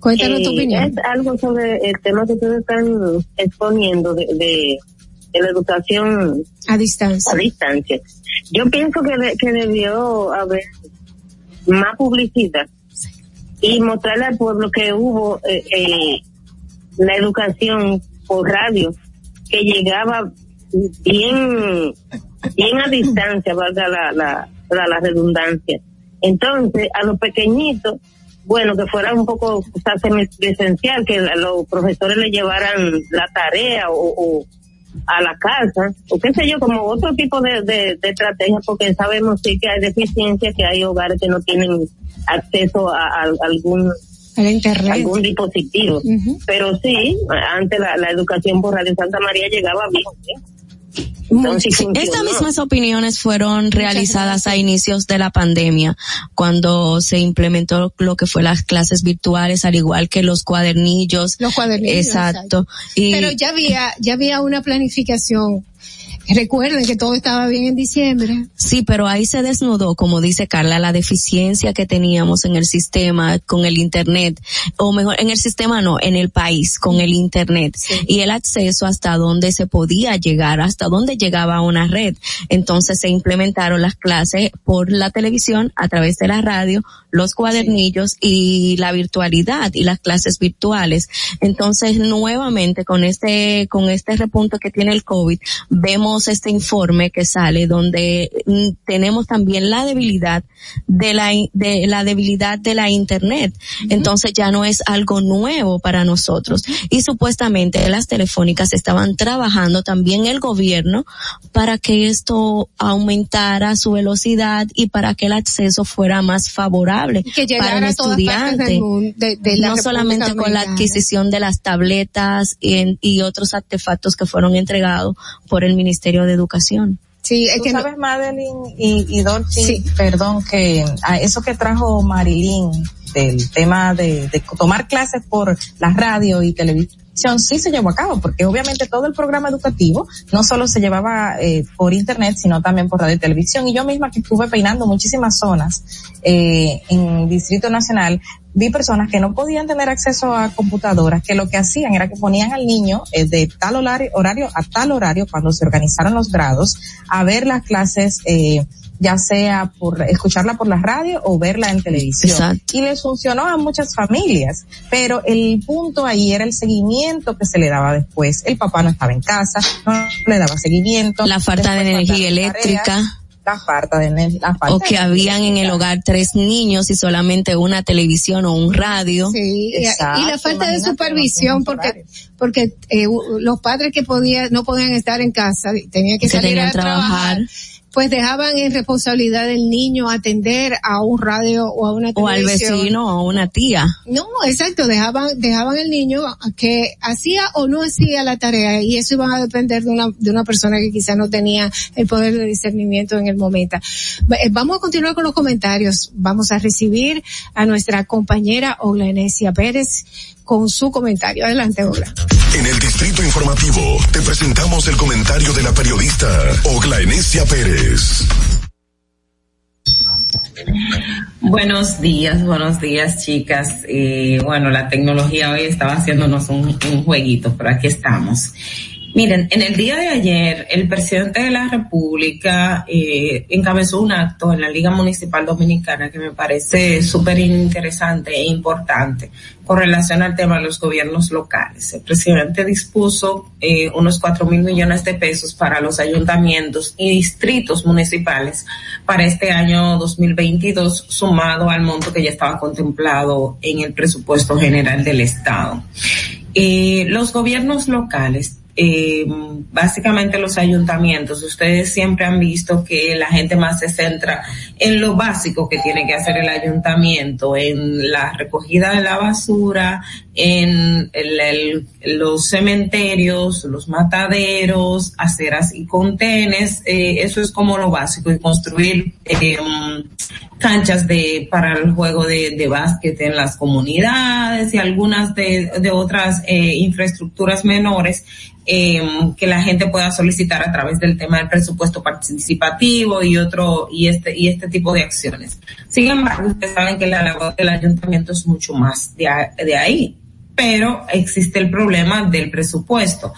cuéntanos tu Eh, opinión. Es algo sobre el tema que ustedes están exponiendo de, de, de la educación A distancia. a distancia. Yo pienso que, de- que debió haber más publicidad y mostrarle al pueblo que hubo eh, eh, la educación por radio que llegaba bien bien a distancia, valga la, la, la, redundancia. Entonces, a los pequeñitos, bueno, que fuera un poco sea, semipresencial, que los profesores le llevaran la tarea o, o a la casa, o qué sé yo, como otro tipo de, de, de estrategia, porque sabemos sí que hay deficiencias, que hay hogares que no tienen acceso a, a algún Internet. algún dispositivo. Pero sí, antes la, la educación por Radio Santa María llegaba bien. ¿eh? Entonces, Sí. Estas mismas opiniones fueron realizadas a inicios de la pandemia, cuando se implementó lo que fue las clases virtuales, al igual que los cuadernillos. Los cuadernillos, Exacto. Y Pero ya había, ya había una planificación. Recuerden que todo estaba bien en diciembre. Sí, pero ahí se desnudó, como dice Carla, la deficiencia que teníamos en el sistema con el Internet, o mejor, en el sistema no, en el país con el Internet, y el acceso hasta dónde se podía llegar, hasta dónde llegaba una red. Entonces se implementaron las clases por la televisión, a través de la radio, los cuadernillos y la virtualidad y las clases virtuales. Entonces, nuevamente, con este, con este repunto que tiene el COVID, vemos este informe que sale donde mm, tenemos también la debilidad de la, de la debilidad de la internet. Entonces ya no es algo nuevo para nosotros. Y supuestamente las telefónicas estaban trabajando también el gobierno para que esto aumentara su velocidad y para que el acceso fuera más favorable Que para un estudiante. mundo, de, de la no República solamente con la adquisición de las tabletas y, y otros artefactos que fueron entregados por el Ministerio de Educación. Sí, es Tú que no- sabes, Madeline y, y Dorothy, Sí. perdón, que a eso que trajo Marilyn del tema de, de tomar clases por la radio y televisión sí se llevó a cabo, porque obviamente todo el programa educativo no solo se llevaba eh, por internet, sino también por radio y televisión. Y yo misma que estuve peinando muchísimas zonas eh, en Distrito Nacional, vi personas que no podían tener acceso a computadoras, que lo que hacían era que ponían al niño eh, de tal horario, horario a tal horario, cuando se organizaron los grados, a ver las clases, eh, ya sea por escucharla por la radio o verla en televisión. Exacto. Y les funcionó a muchas familias, pero el punto ahí era el seguimiento que se le daba después. El papá no estaba en casa, no le daba seguimiento. La falta de energía eléctrica. tareas, la falta de la falta o que de habían en el hogar tres niños y solamente una televisión o un radio. Sí, y- Exacto, y la falta de supervisión porque porque eh, los padres que podían no podían estar en casa tenían que Que salir tenían a que trabajar. trabajar pues dejaban en responsabilidad del niño atender a un radio o a una O al televisión. vecino o a una tía. No, exacto, dejaban, dejaban el niño que hacía o no hacía la tarea y eso iba a depender de una, de una persona que quizá no tenía el poder de discernimiento en el momento. Eh, Vamos a continuar con los comentarios. Vamos a recibir a nuestra compañera Ogla Enesia Pérez con su comentario. Adelante, Ogla. En el Distrito Informativo te presentamos el comentario de la periodista Ogla Enesia Pérez. Buenos días, buenos días chicas. Eh, bueno, la tecnología hoy estaba haciéndonos un, un jueguito, pero aquí estamos. Miren, en el día de ayer, el presidente de la República eh, encabezó un acto en la Liga Municipal Dominicana que me parece súper interesante e importante con relación al tema de los gobiernos locales. El presidente dispuso eh, unos cuatro mil millones de pesos para los ayuntamientos y distritos municipales para este año 2022, sumado al monto que ya estaba contemplado en el presupuesto general del Estado. Eh, los gobiernos locales eh, básicamente los ayuntamientos, ustedes siempre han visto que la gente más se centra en lo básico que tiene que hacer el ayuntamiento, en la recogida de la basura, en el- los cementerios, los mataderos, aceras y contenes, eh, eso es como lo básico, y construir eh, canchas de para el juego de, de básquet en las comunidades y algunas de, de otras eh, infraestructuras menores eh, que la gente pueda solicitar a través del tema del presupuesto participativo y otro y este y este tipo de acciones. Sin embargo, ustedes saben que la labor del ayuntamiento es mucho más de, de ahí, pero existe el problema del presupuesto.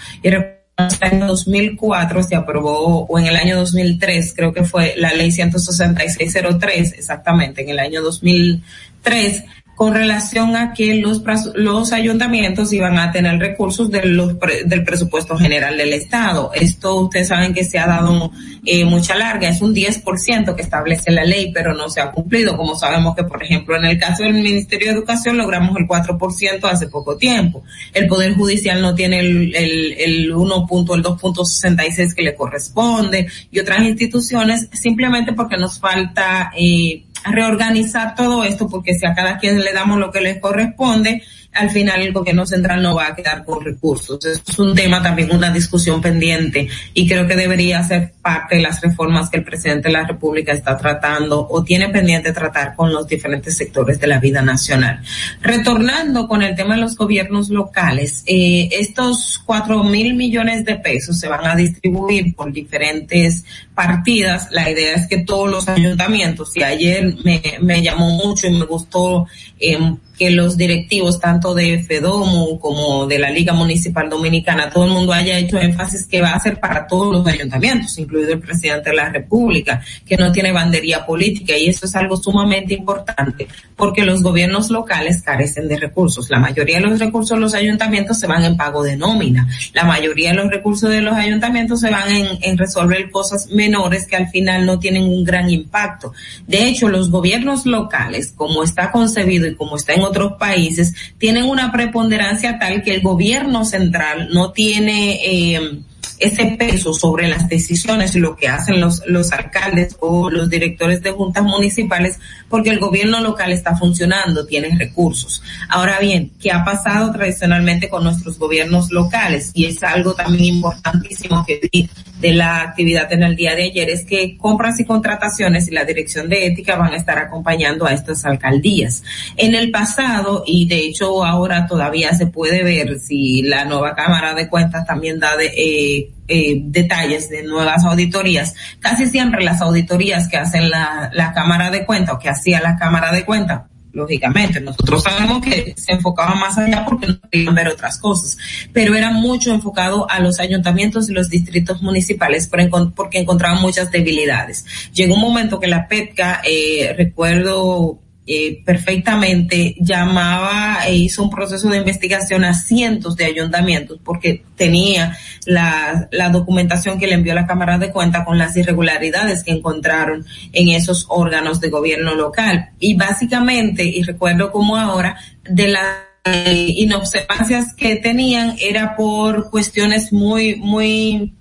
Que en el 2004 se aprobó, o en el año 2003, creo que fue la ley 16603, exactamente, en el año 2003, con relación a que los, los ayuntamientos iban a tener recursos de los del presupuesto general del Estado. Esto ustedes saben que se ha dado eh, mucha larga, es un 10% que establece la ley, pero no se ha cumplido, como sabemos que, por ejemplo, en el caso del Ministerio de Educación logramos el 4% hace poco tiempo. El Poder Judicial no tiene el, el, el 1 punto, el 2.66 que le corresponde y otras instituciones simplemente porque nos falta eh, reorganizar todo esto porque si a cada quien le damos lo que le corresponde, al final el gobierno central no va a quedar con recursos. Es un tema también, una discusión pendiente y creo que debería ser parte de las reformas que el presidente de la República está tratando o tiene pendiente tratar con los diferentes sectores de la vida nacional. Retornando con el tema de los gobiernos locales, eh, estos cuatro mil millones de pesos se van a distribuir por diferentes partidas. La idea es que todos los ayuntamientos, y ayer me, me llamó mucho y me gustó eh, que los directivos tanto de FEDOMO como de la Liga Municipal Dominicana, todo el mundo haya hecho énfasis que va a ser para todos los ayuntamientos, incluido el presidente de la República, que no tiene bandería política y eso es algo sumamente importante porque los gobiernos locales carecen de recursos. La mayoría de los recursos de los ayuntamientos se van en pago de nómina. La mayoría de los recursos de los ayuntamientos se van en, en resolver cosas menores que al final no tienen un gran impacto. De hecho, los gobiernos locales, como está concebido y como está en otros países, tienen una preponderancia tal que el gobierno central no tiene eh, ese peso sobre las decisiones y lo que hacen los, los alcaldes o los directores de juntas municipales porque el gobierno local está funcionando, tiene recursos. Ahora bien, ¿qué ha pasado tradicionalmente con nuestros gobiernos locales? Y es algo también importantísimo que vi de la actividad en el día de ayer, es que compras y contrataciones y la dirección de ética van a estar acompañando a estas alcaldías. En el pasado, y de hecho ahora todavía se puede ver si la nueva Cámara de Cuentas también da de, eh, eh, detalles de nuevas auditorías. Casi siempre las auditorías que hacen la, la Cámara de Cuentas o que hacía la Cámara de Cuentas, lógicamente, nosotros sabemos que se enfocaba más allá porque no querían ver otras cosas, pero era mucho enfocado a los ayuntamientos y los distritos municipales porque encontraban muchas debilidades. Llegó un momento que la PETCA, eh, recuerdo eh, perfectamente llamaba e hizo un proceso de investigación a cientos de ayuntamientos porque tenía la, la documentación que le envió la Cámara de Cuentas con las irregularidades que encontraron en esos órganos de gobierno local. Y básicamente, y recuerdo como ahora, de las eh, inobservancias que tenían era por cuestiones muy, muy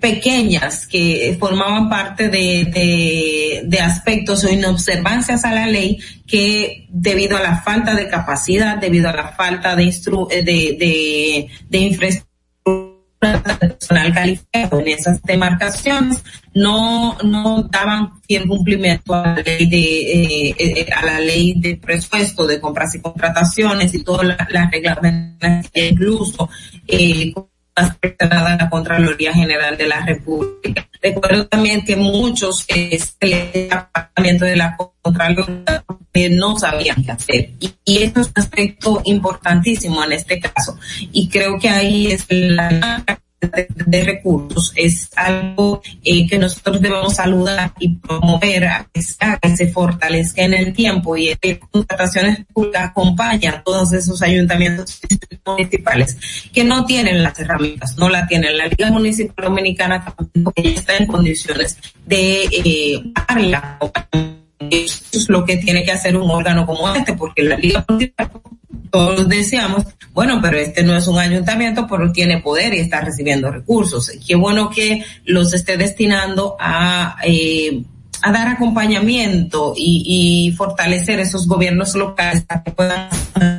pequeñas que formaban parte de, de, de aspectos o inobservancias a la ley que debido a la falta de capacidad, debido a la falta de, instru de, de, de infraestructura personal calificado en esas demarcaciones no no daban fiel cumplimiento a la ley de eh, eh, a la ley de presupuesto de compras y contrataciones y todas las la reglamentaciones incluso eh, aspectada a la Contraloría General de la República. Recuerdo también que muchos eh, departamento de la Contraloría eh, no sabían qué hacer. Y, y eso es un aspecto importantísimo en este caso. Y creo que ahí es la de, recursos es algo eh, que nosotros debemos saludar y promover a que que se fortalezca en el tiempo y eh, contrataciones públicas acompañan todos esos ayuntamientos municipales que no tienen las herramientas, no la tienen. La Liga Municipal Dominicana tampoco está en condiciones de eh, eso es lo que tiene que hacer un órgano como este, porque la Liga todos decíamos, bueno, pero este no es un ayuntamiento, pero tiene poder y está recibiendo recursos. Qué bueno que los esté destinando a eh, a dar acompañamiento y, y, fortalecer esos gobiernos locales para que puedan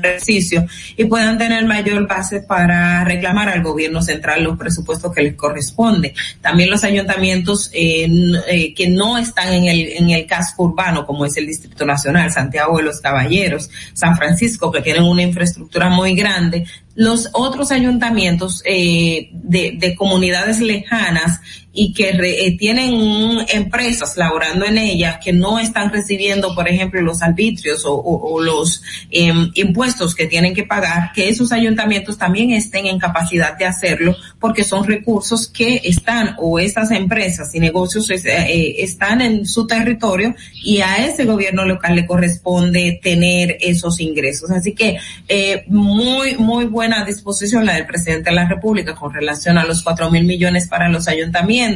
ejercicio y puedan tener mayor base para reclamar al gobierno central los presupuestos que les corresponde. También los ayuntamientos eh, eh, que no están en el, en el casco urbano, como es el Distrito Nacional, Santiago de los Caballeros, San Francisco, que tienen una infraestructura muy grande, los otros ayuntamientos eh, de, de, comunidades lejanas y que re, eh, tienen empresas laborando en ellas que no están recibiendo, por ejemplo, los arbitrios o, o, los eh, impuestos que tienen que pagar, que esos ayuntamientos también estén en capacidad de hacerlo porque son recursos que están o esas empresas y negocios eh, están en su territorio y a ese gobierno local le corresponde tener esos ingresos. Así que eh, muy, muy buena disposición la del presidente de la República con relación a los cuatro mil millones para los ayuntamientos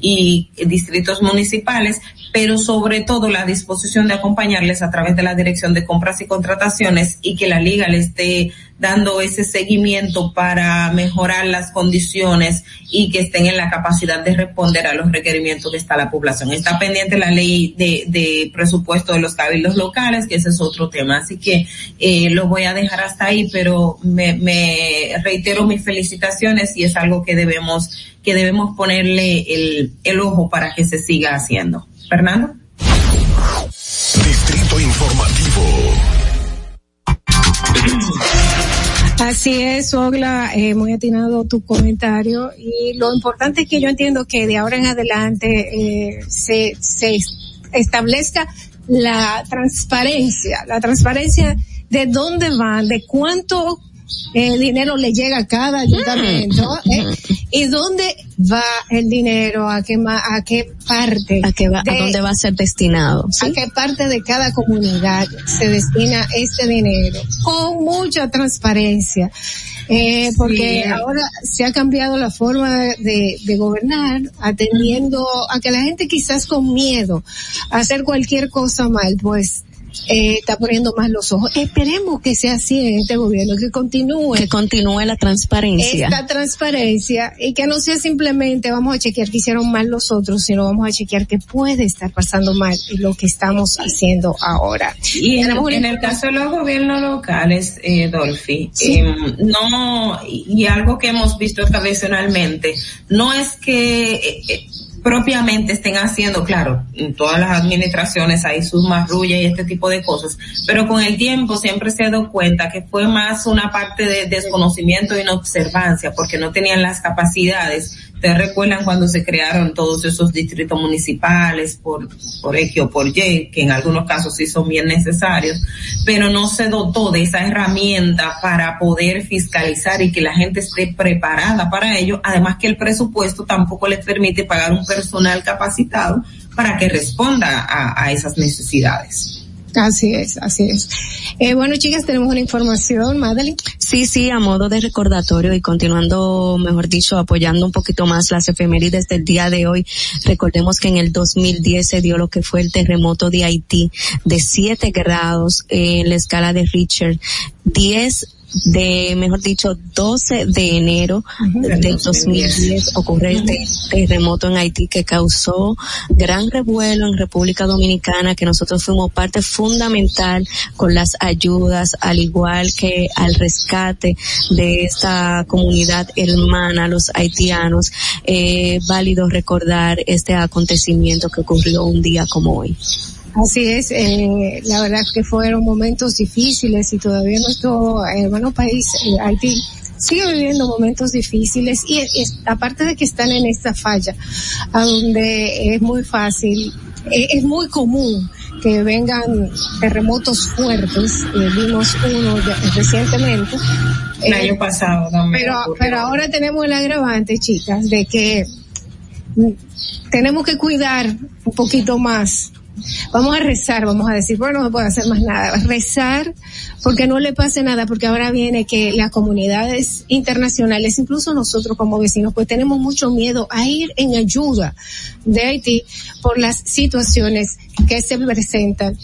y distritos municipales, pero sobre todo la disposición de acompañarles a través de la Dirección de Compras y Contrataciones y que la Liga les esté dando ese seguimiento para mejorar las condiciones y que estén en la capacidad de responder a los requerimientos que está la población. Está pendiente la ley de, de presupuesto de los cabildos locales, que ese es otro tema. Así que eh, lo voy a dejar hasta ahí, pero me, me reitero mis felicitaciones y es algo que debemos, que debemos ponerle el, el ojo para que se siga haciendo. Fernando. Distrito Informativo. Así es, Ogla, eh, muy atinado tu comentario. Y lo importante es que yo entiendo que de ahora en adelante eh, se, se establezca la transparencia, la transparencia de dónde van, de cuánto el dinero le llega a cada ayuntamiento ¿eh? y dónde va el dinero a qué a qué parte a qué va de, a dónde va a ser destinado ¿sí? a qué parte de cada comunidad se destina este dinero con mucha transparencia eh, porque sí. ahora se ha cambiado la forma de, de, gobernar atendiendo a que la gente quizás con miedo a hacer cualquier cosa mal pues eh, está poniendo más los ojos. Esperemos que sea así en este gobierno, que continúe. Que continúe la transparencia. Esta transparencia y que no sea simplemente vamos a chequear que hicieron mal los otros, sino vamos a chequear que puede estar pasando mal lo que estamos haciendo ahora. Y en, en el caso de los gobiernos locales, eh, Dolphy, sí. eh, no, y algo que hemos visto tradicionalmente, no es que eh, propiamente estén haciendo, claro, en todas las administraciones hay sus marrullas y este tipo de cosas, pero con el tiempo siempre se ha cuenta que fue más una parte de desconocimiento y inobservancia, porque no tenían las capacidades. Ustedes recuerdan cuando se crearon todos esos distritos municipales por, por X o por Y, que en algunos casos sí son bien necesarios, pero no se dotó de esa herramienta para poder fiscalizar y que la gente esté preparada para ello, además que el presupuesto tampoco les permite pagar un personal capacitado para que responda a, a esas necesidades. Así es, así es. Eh, bueno, chicas, tenemos una información, Madeline. Sí, sí, a modo de recordatorio y continuando, mejor dicho, apoyando un poquito más las efemérides del día de hoy. Recordemos que en el 2010 se dio lo que fue el terremoto de Haití de 7 grados en la escala de Richter. 10 de, mejor dicho, 12 de enero del 2010 ocurre este terremoto en Haití que causó gran revuelo en República Dominicana, que nosotros fuimos parte fundamental con las ayudas, al igual que al rescate de esta comunidad hermana, los haitianos. Eh, válido recordar este acontecimiento que ocurrió un día como hoy. Así es, eh, la verdad que fueron momentos difíciles y todavía nuestro hermano país, eh, Haití, sigue viviendo momentos difíciles y, y, aparte de que están en esta falla, a donde es muy fácil, eh, es muy común que vengan terremotos fuertes, vimos uno de, recientemente. El año pasado también. Pero, pero ahora tenemos el agravante, chicas, de que tenemos que cuidar un poquito más Vamos a rezar, vamos a decir, bueno, no se puede hacer más nada. Rezar porque no le pase nada, porque ahora viene que las comunidades internacionales, incluso nosotros como vecinos, pues tenemos mucho miedo a ir en ayuda de Haití por las situaciones que se presentan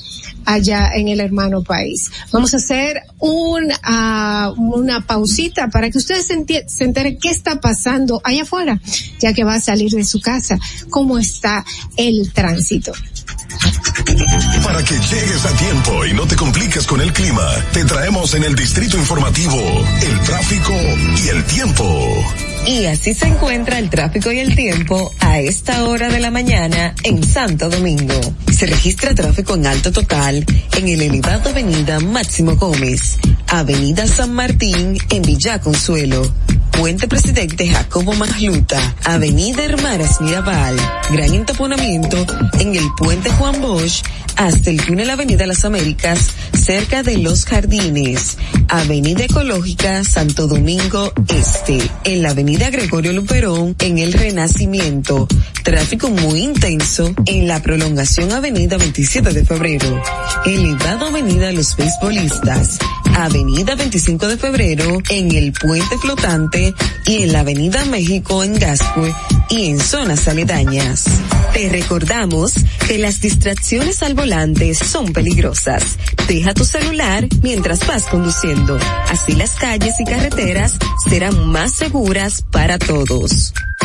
allá en el hermano país. Vamos a hacer un, ah, una pausita para que ustedes se, se enteren qué está pasando allá afuera, ya que va a salir de su casa, cómo está el tránsito. Para que llegues a tiempo y no te compliques con el clima, te traemos en el Distrito Informativo el tráfico y el tiempo. Y así se encuentra el tráfico y el tiempo a esta hora de la mañana en Santo Domingo. Se registra tráfico en alto total en el elevado Avenida Máximo Gómez, Avenida San Martín en Villa Consuelo, Puente Presidente Jacobo Magluta, Avenida Hermanas Mirabal, gran entaponamiento en el Puente Juan Bosch hasta el túnel Avenida Las Américas, cerca de Los Jardines, Avenida Ecológica Santo Domingo Este, en la Avenida Gregorio Luperón, en el Renacimiento, tráfico muy intenso en la prolongación Avenida 27 de Febrero, elevado Avenida Los Beisbolistas, Avenida 25 de Febrero, en el Puente Flotante y en la Avenida México en Gascue y en zonas aledañas. Te recordamos que las distracciones al volante son peligrosas. Deja tu celular mientras vas conduciendo. Así las calles y carreteras serán más seguras para todos.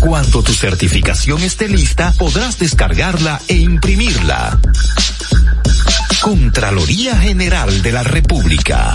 Cuando tu certificación esté lista, podrás descargarla e imprimirla. Contraloría General de la República.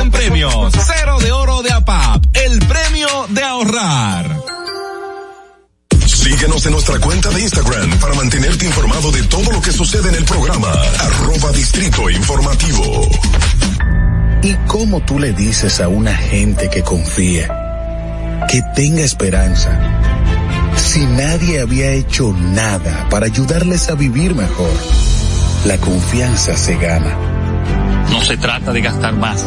en premios. Cero de oro de APAP, el premio de ahorrar. Síguenos en nuestra cuenta de Instagram para mantenerte informado de todo lo que sucede en el programa. Arroba Distrito Informativo. ¿Y cómo tú le dices a una gente que confíe, que tenga esperanza, si nadie había hecho nada para ayudarles a vivir mejor? La confianza se gana. No se trata de gastar más,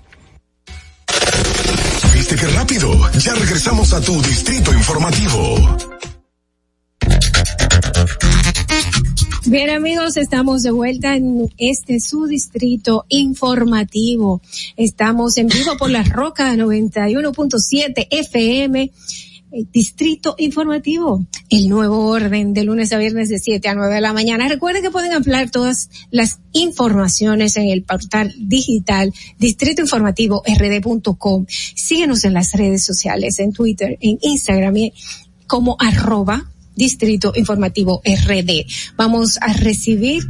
¿Viste qué rápido? Ya regresamos a tu distrito informativo. Bien amigos, estamos de vuelta en este su distrito informativo. Estamos en vivo por la Roca 91.7 FM. Distrito Informativo, el nuevo orden de lunes a viernes de 7 a 9 de la mañana. Recuerden que pueden ampliar todas las informaciones en el portal digital Distrito Informativo rd.com. Síguenos en las redes sociales, en Twitter, en Instagram como arroba Distrito Informativo RD. Vamos a recibir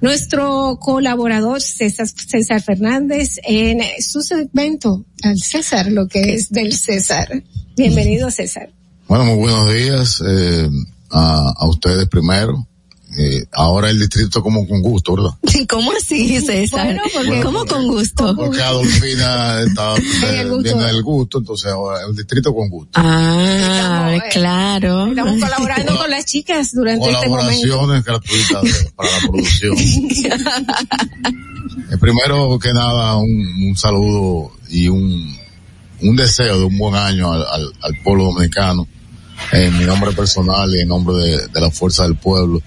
nuestro colaborador César Fernández en su segmento al César, lo que es del César. Bienvenido César. Bueno, muy buenos días eh, a, a ustedes primero. Eh, ahora el distrito como con gusto, ¿verdad? ¿Cómo así, César? Bueno, porque- ¿Cómo con gusto? Porque Adolfina está, eh, el gusto. entonces ahora el distrito con gusto. Ah, Estamos, eh, claro. Estamos colaborando con las chicas durante este momento. Colaboraciones gratuitas para la producción. Eh, primero que nada, un, un saludo y un, un deseo de un buen año al, al, pueblo dominicano, en mi nombre personal y en nombre de, de la fuerza del pueblo.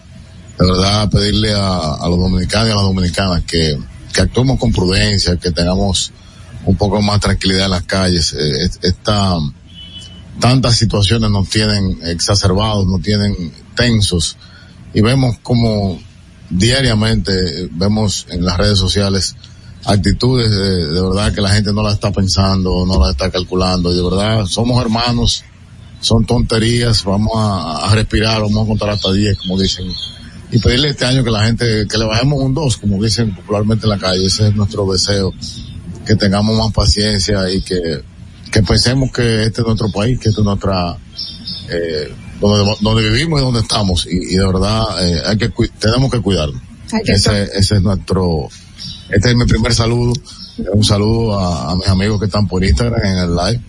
De verdad, pedirle a, los dominicanos y a las dominicanas que, actuemos con prudencia, que tengamos un poco más tranquilidad en las calles. Eh, es- esta, tantas situaciones nos tienen exacerbados, nos tienen tensos y vemos como diariamente eh, vemos en las redes sociales actitudes de, de verdad que la gente no la está pensando, no la está calculando. Y de verdad somos hermanos, son tonterías, vamos a, a respirar, vamos a contar hasta 10 como dicen. Y pedirle este año que la gente, que le bajemos un 2 como dicen popularmente en la calle, ese es nuestro deseo, que tengamos más paciencia y que, que pensemos que este es nuestro país, que este es nuestra, eh, donde, donde vivimos y donde estamos. Y, y de verdad eh, hay que tenemos que cuidarnos. Ese, ese es nuestro, este es mi primer saludo. Un saludo a, a mis amigos que están por Instagram en el live.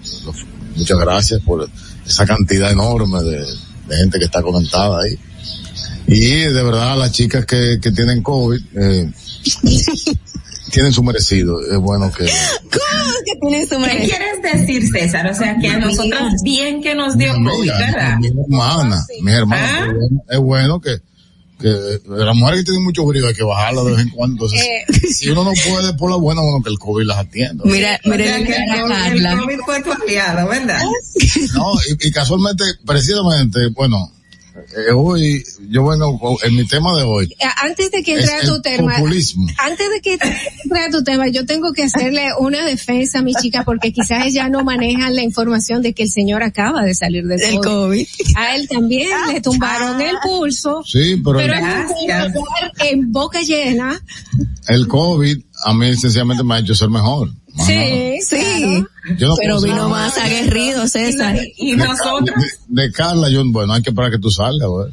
Muchas gracias por esa cantidad enorme de, de gente que está conectada ahí. Y de verdad las chicas que, que tienen COVID, eh, tienen su merecido. Es bueno que, ¿Cómo que tiene su ¿Qué merecido? quieres decir, César? O sea, que a nosotras bien que nos dio COVID, ¿verdad? mi hermana, mi hermana, ¿Ah? es bueno que, que las mujeres que tienen mucho frío hay que bajarla de vez en cuando. Entonces, Eh. si uno no puede por la buena, bueno, que el COVID las atienda. Mira, mira que el a COVID- Carla. el COVID fue tu aliado, ¿verdad? No, y, y casualmente, precisamente, bueno, eh, hoy, yo bueno, en mi tema de hoy, Eh, Antes de que entre a tu el tema, populismo. antes de que entre a tu tema, yo tengo que hacerle una defensa a mi chica porque quizás ella no maneja la información de que el señor acaba de salir del Del COVID. COVID. A él también le tumbaron el pulso. Sí, pero, Pero el, es un hablar en boca llena. el COVID a mí sencillamente me ha hecho ser mejor. Más nada. Sí, Sí, no pero vino más aguerrido, César. Y de, nosotros, de- de Carla, yo, bueno, hay que esperar que tú salgas, güey.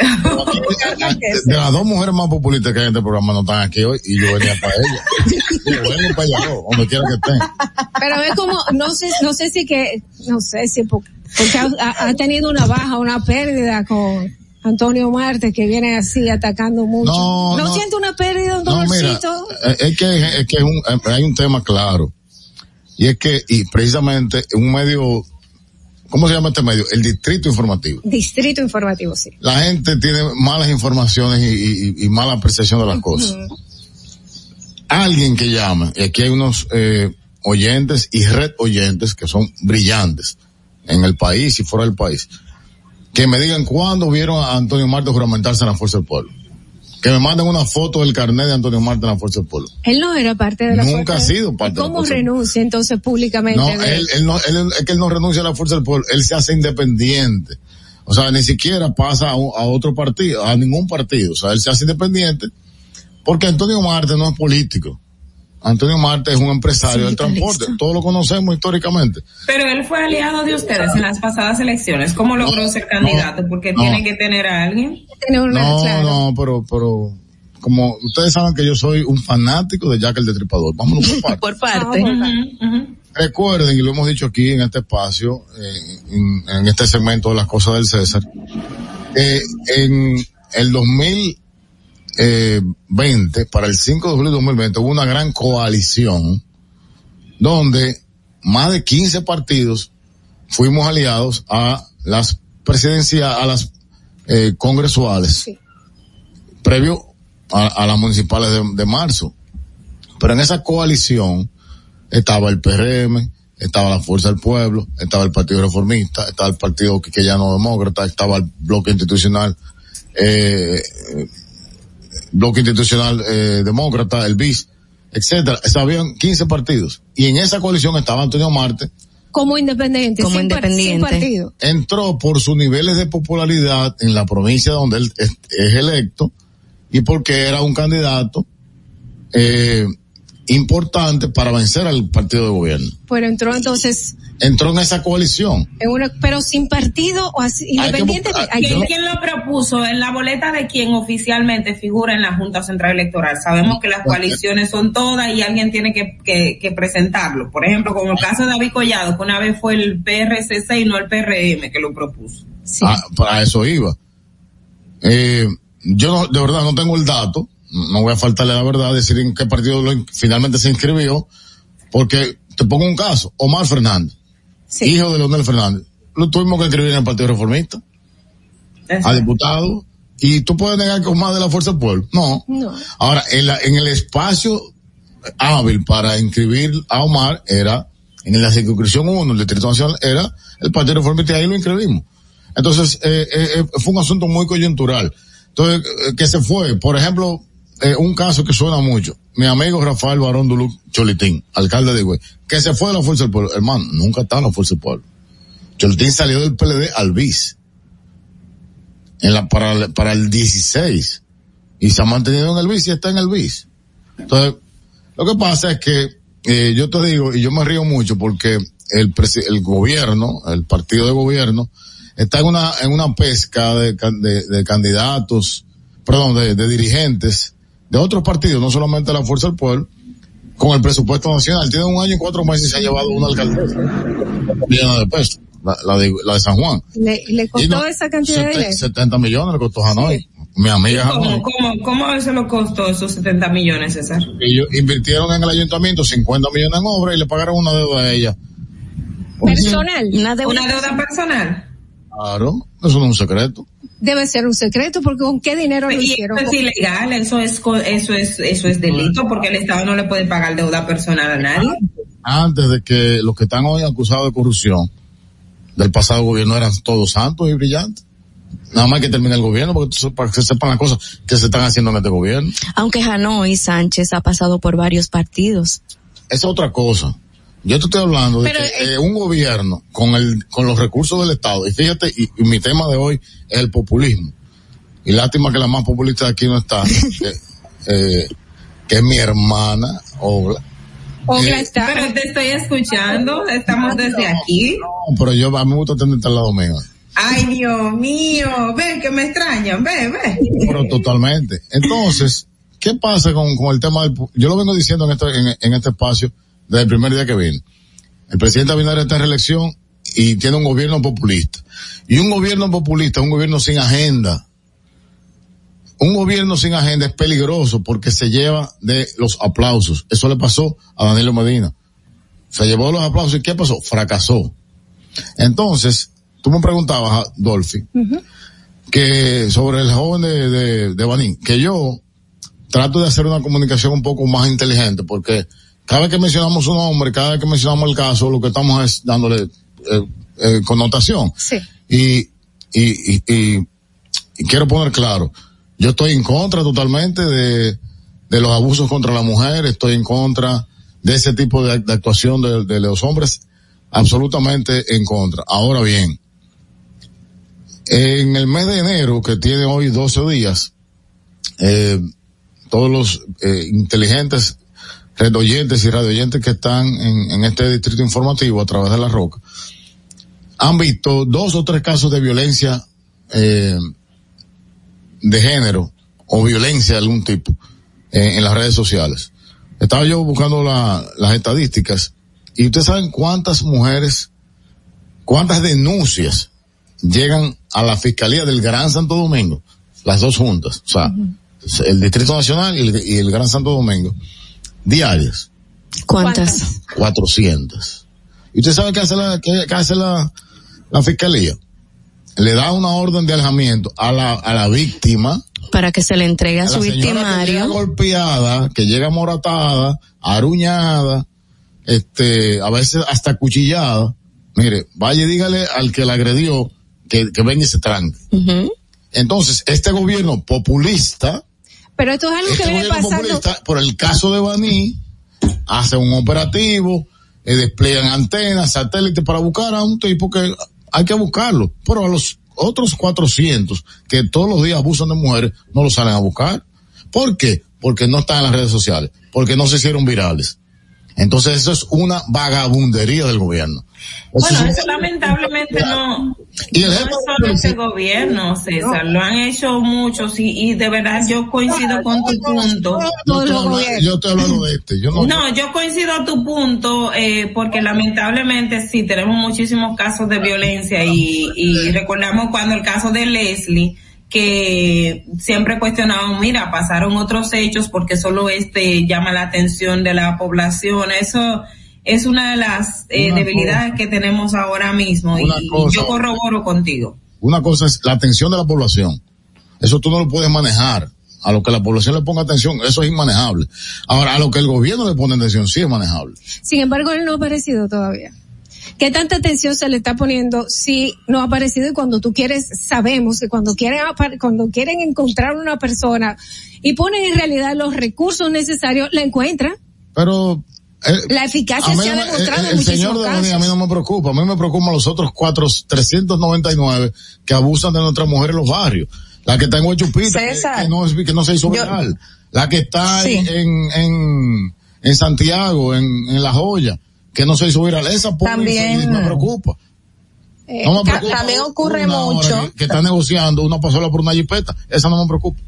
De, de las dos mujeres más populistas que hay en este programa no están aquí hoy y yo venía para ella. Yo vengo para allá, donde quiera que estén. Pero es como, no sé, no sé si que, no sé si po- porque ha, ha- ha tenido una baja, una pérdida con Antonio Marte que viene así atacando mucho. No, ¿No, no. siente una pérdida, un No, mira, dolorcito? eh, es que, es que es un, eh, hay un tema claro. Y es que, y precisamente un medio, ¿cómo se llama este medio? El distrito informativo. Distrito informativo, sí. La gente tiene malas informaciones y, y- y mala percepción de las cosas. Alguien que llama, y aquí hay unos, eh, oyentes y red oyentes que son brillantes en el país y fuera del país, que me digan cuándo vieron a Antonio Marte juramentarse en la Fuerza del Pueblo. Que me manden una foto del carnet de Antonio Marte en la Fuerza del Pueblo. Él no era parte de la Nunca fuerza- ha sido parte de la ¿Cómo renuncia entonces públicamente? No, él, él no, él, es que él no renuncia a la fuerza del pueblo, él se hace independiente. O sea, ni siquiera pasa a, a otro partido, a ningún partido. O sea, él se hace independiente porque Antonio Marte no es político. Antonio Marte es un empresario del transporte. Todos lo conocemos históricamente. Pero él fue aliado de ustedes en las pasadas elecciones. ¿Cómo logró ser candidato? Porque no. tiene que tener a alguien. No, no, pero, pero, como ustedes saben que yo soy un fanático de Jack el Destripador. Vámonos por partes. Por parte. Recuerden, y lo hemos dicho aquí en este espacio, eh, en, en este segmento de las cosas del César, eh, en el 2020, para el 5 de julio de 2020, hubo una gran coalición donde más de 15 partidos fuimos aliados a las presidencias, a las eh, congresuales, previo a, a las municipales de, de marzo. Pero en esa coalición estaba el PRM, estaba la Fuerza del Pueblo, estaba el Partido Reformista, estaba el Partido Quiqueyano Demócrata, estaba el Bloque Institucional, eh, Bloque Institucional eh, Demócrata, el BIS, etcétera. Habían 15 partidos. Y en esa coalición estaba Antonio Marte, Como independiente. Como sin par- independiente. sin partido. entró por sus niveles de popularidad en la provincia donde él es, es electo y porque era un candidato eh, importante para vencer al partido de gobierno. Pero entró entonces Entró en esa coalición. en una, pero sin partido o así, independiente. de- hay ¿Quién, lo propuso? En la boleta de quien oficialmente figura en la Junta Central Electoral. Sabemos que las coaliciones son todas y alguien tiene que, que, que presentarlo. Por ejemplo, como el caso de David Collado, que una vez fue el PRCC y no el PRM que lo propuso. Ah, para eso iba. Eh, yo no- de verdad no tengo el dato, no voy a faltarle la verdad, decir en qué partido lo finalmente se inscribió, porque te pongo un caso, Omar Fernández, hijo de Leonel Fernández, lo tuvimos que escribir en el Partido Reformista, a diputado, y tú puedes negar que Omar de la Fuerza del Pueblo, no. No. Ahora, en, la, en el espacio hábil para inscribir a Omar era, en la circunscripción 1, el Distrito Nacional, era el Partido Reformista y ahí lo inscribimos. Entonces, eh, eh, eh, fue un asunto muy coyuntural. Entonces, eh, que se fue, por ejemplo, eh, un caso que suena mucho. Mi amigo Rafael Barón Duluc Cholitín, alcalde de Higüey, que se fue de la Fuerza del Pueblo. Hermano, nunca está en la Fuerza del Pueblo. Cholitín salió del PLD al BIS. En la, para, para el 16. Y se ha mantenido en el BIS y está en el BIS. Entonces, lo que pasa es que, eh, yo te digo, y yo me río mucho porque el, el gobierno, el partido de gobierno, está en una, en una pesca de, de, candidatos, perdón, de dirigentes de otros partidos, no solamente la Fuerza del Pueblo, con el presupuesto nacional. Tiene un año y cuatro meses y se ha llevado una alcaldesa llena de pesos, la, la de, la de San Juan. le, le costó no, esa cantidad de dinero. 70 millones le costó Hanoi. Mi amiga ¿Cómo, Hanoi. cómo, cómo se lo costó esos 70 millones, César? Ellos invirtieron en el ayuntamiento 50 millones en obra y le pagaron una deuda a ella. Personal. Una deuda personal. Claro, eso no es un secreto. Debe ser un secreto porque con qué dinero lo hicieron. eso es ilegal, eso es, eso es, eso es delito porque el Estado no le puede pagar deuda personal a nadie. Antes de que los que están hoy acusados de corrupción del pasado gobierno eran todos santos y brillantes. Nada más que termine el gobierno porque para que se sepan las cosas que se están haciendo en este gobierno. Aunque Hanoi Sánchez ha pasado por varios partidos. Esa es otra cosa. Yo te estoy hablando de que eh, un gobierno con el con los recursos del Estado, y fíjate, y, y mi tema de hoy es el populismo. Y lástima que la más populista de aquí no está, que, eh, que es mi hermana, Ogla. Eh, Pero te estoy escuchando, estamos desde aquí. No, pero yo a mí me gusta tenerte al lado mío. Ay, Dios mío, ven que me extrañan, ven, ven. Pero totalmente. Entonces, ¿qué pasa con, con el tema del, yo lo vengo diciendo en este, en, en este espacio desde el primer día que vine. El presidente Abinader está en reelección y tiene un gobierno populista. Y un gobierno populista, un gobierno sin agenda. Un gobierno sin agenda es peligroso porque se lleva de los aplausos. Eso le pasó a Danilo Medina. Se llevó los aplausos y ¿qué pasó? Fracasó. Entonces, tú me preguntabas, Dolphy, que sobre el joven de, de, de Banín, que yo trato de hacer una comunicación un poco más inteligente porque cada vez que mencionamos un hombre, cada vez que mencionamos el caso, lo que estamos es dándole eh, eh, connotación. Sí. Y, y, y, y, y quiero poner claro, yo estoy en contra totalmente de, de los abusos contra la mujer, estoy en contra de ese tipo de, de actuación de, de los hombres, absolutamente en contra. Ahora bien, en el mes de enero, que tiene hoy 12 días, eh, todos los eh, inteligentes redoyentes y radioyentes que están en, en este distrito informativo a través de la roca, han visto dos o tres casos de violencia eh, de género o violencia de algún tipo eh, en las redes sociales. Estaba yo buscando la- las estadísticas y ustedes saben cuántas mujeres, cuántas denuncias llegan a la Fiscalía del Gran Santo Domingo, las dos juntas, o sea, el Distrito Nacional y el, y el Gran Santo Domingo, diarias. ¿Cuántas? 400. ¿Y usted sabe qué hace la, qué, qué hace la, la Fiscalía? Le da una orden de alejamiento a la, a la víctima, Para que se le entregue a a su señora que llega victimario. golpeada, que llega moratada, aruñada, este, a veces hasta cuchillada. Mire, vaya y dígale al que la agredió que, que venga y se tranque. Entonces, este gobierno populista, Pero esto es algo este que viene pasando. por el caso de Baní, hace un operativo, eh, despliegan antenas, satélites para buscar a un tipo que hay que buscarlo. Pero a los otros 400 que todos los días abusan de mujeres, no lo salen a buscar. ¿Por qué? Porque no están en las redes sociales, porque no se hicieron virales. Entonces eso es una vagabundería del gobierno. Eso Bueno, es eso lamentablemente no, Y el no es solo este gobierno, César, lo han hecho muchos y, y de verdad yo coincido con tu punto. yo, estoy hablando, yo estoy hablando de este. Yo no, No, yo coincido a tu punto, eh, porque lamentablemente sí tenemos muchísimos casos de violencia y, y recordamos cuando el caso de Leslie, que siempre cuestionaban, mira, pasaron otros hechos porque solo este llama la atención de la población. Eso es una de las eh, Una debilidades que tenemos ahora mismo y, Una y cosa. yo corroboro contigo. Una cosa es la atención de la población. Eso tú no lo puedes manejar. A lo que la población le ponga atención, eso es inmanejable. Ahora, a lo que el gobierno le pone atención, sí es manejable. Sin embargo, él no ha aparecido todavía. ¿Qué tanta atención se le está poniendo si no ha aparecido? Y cuando tú quieres, sabemos que cuando quieren, cuando quieren encontrar una persona y ponen en realidad los recursos necesarios, la encuentran. Pero eh, La eficacia se ha no demostrado el, en el muchísimos señor de Bani a mí casos. no me preocupa. A mí me preocupan los otros cuatro, 399 que abusan de nuestras mujeres en los barrios. La que está en Huechupita, que, que no, que no se hizo yo- viral. La que está Sí. en, en, en Santiago, en, en La Joya, que no se hizo viral. Esa pobre También- me preocupa. Eh, No me preocupa. también ocurre mucho. Que, que está negociando una pasola por una jipeta. Esa no me preocupa.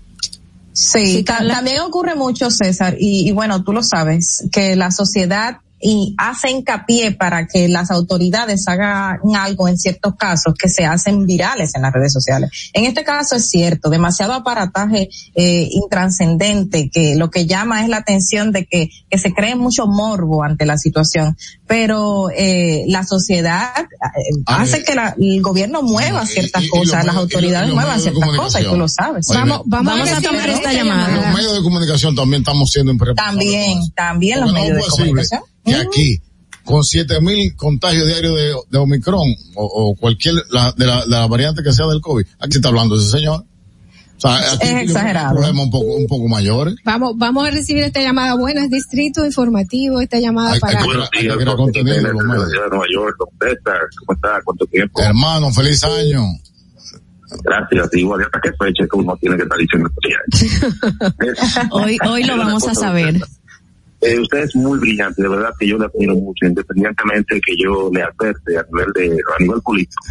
Sí, ta- también ocurre mucho, César, y, y bueno, tú lo sabes, que la sociedad y hace hincapié para que las autoridades hagan algo en ciertos casos que se hacen virales en las redes sociales. En este caso es cierto, demasiado aparataje eh, intranscendente que lo que llama es la atención de que, que se cree mucho morbo ante la situación, pero eh, la sociedad eh, hace que la- el gobierno mueva ciertas cosas, las autoridades los muevan ciertas cosas y tú lo sabes. Oye, Vamos, vamos, Vamos a tomar esta Los llamada. medios de comunicación también estamos siendo impreparados. También, también los medios de comunicación. Que aquí, con siete mil contagios diarios de, de Omicron o, o cualquier la, de la, la variante que sea del COVID, aquí se está hablando de ese señor. O sea, aquí Es un exagerado. problema un poco, un poco mayores. Vamos, vamos a recibir esta llamada. Buenas, distrito informativo, esta llamada Hay- para... hay que- Buenos días, hay contenido, de de Nueva York. ¿cómo está? ¿Cuánto tiempo? Hermano, feliz año. Gracias, igual hasta qué fecha que uno tiene que estar diciendo Hoy, hoy lo vamos a saber. Eh, usted es muy brillante, de verdad que yo le admiro mucho, independientemente que yo le adverte a nivel de a nivel político.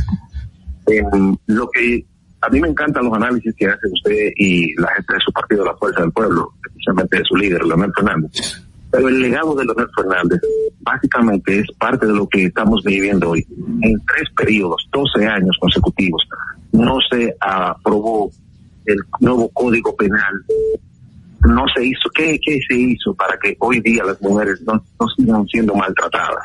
Eh, lo que a mí me encantan los análisis que hace usted y la gente de su partido, la Fuerza del Pueblo, especialmente de su líder, Leonel Fernández. Pero el legado de Leonel Fernández básicamente es parte de lo que estamos viviendo hoy. En tres periodos, 12 años consecutivos, no se aprobó el nuevo código penal no se hizo, ¿qué, qué se hizo para que hoy día las mujeres no, sigan siendo maltratadas?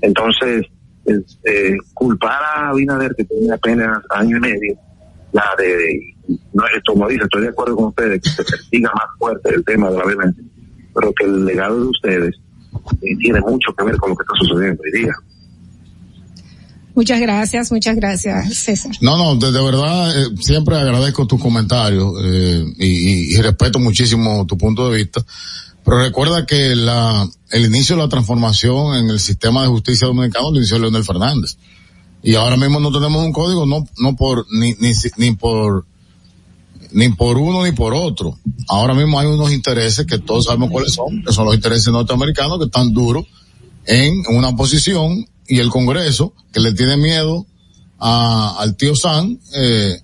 Entonces, es, eh, culpar a Abinader, que tiene apenas año y medio, la de, no, como dice, estoy de acuerdo con ustedes, que se persiga más fuerte el tema de la violencia, pero que el legado de ustedes eh, tiene mucho que ver con lo que está sucediendo hoy día. Muchas gracias, muchas gracias, César. No, no, de, verdad, eh, siempre agradezco tus comentarios eh, y, respeto muchísimo tu punto de vista. Pero recuerda que la, el inicio de la transformación en el sistema de justicia dominicano lo inició Leonel Fernández. Y ahora mismo no tenemos un código, no, no por, ni, ni, ni por, ni por uno ni por otro. Ahora mismo hay unos intereses que todos sabemos cuáles son, que son los intereses norteamericanos que están duros en una posición y el Congreso que le tiene miedo a, al tío San, eh,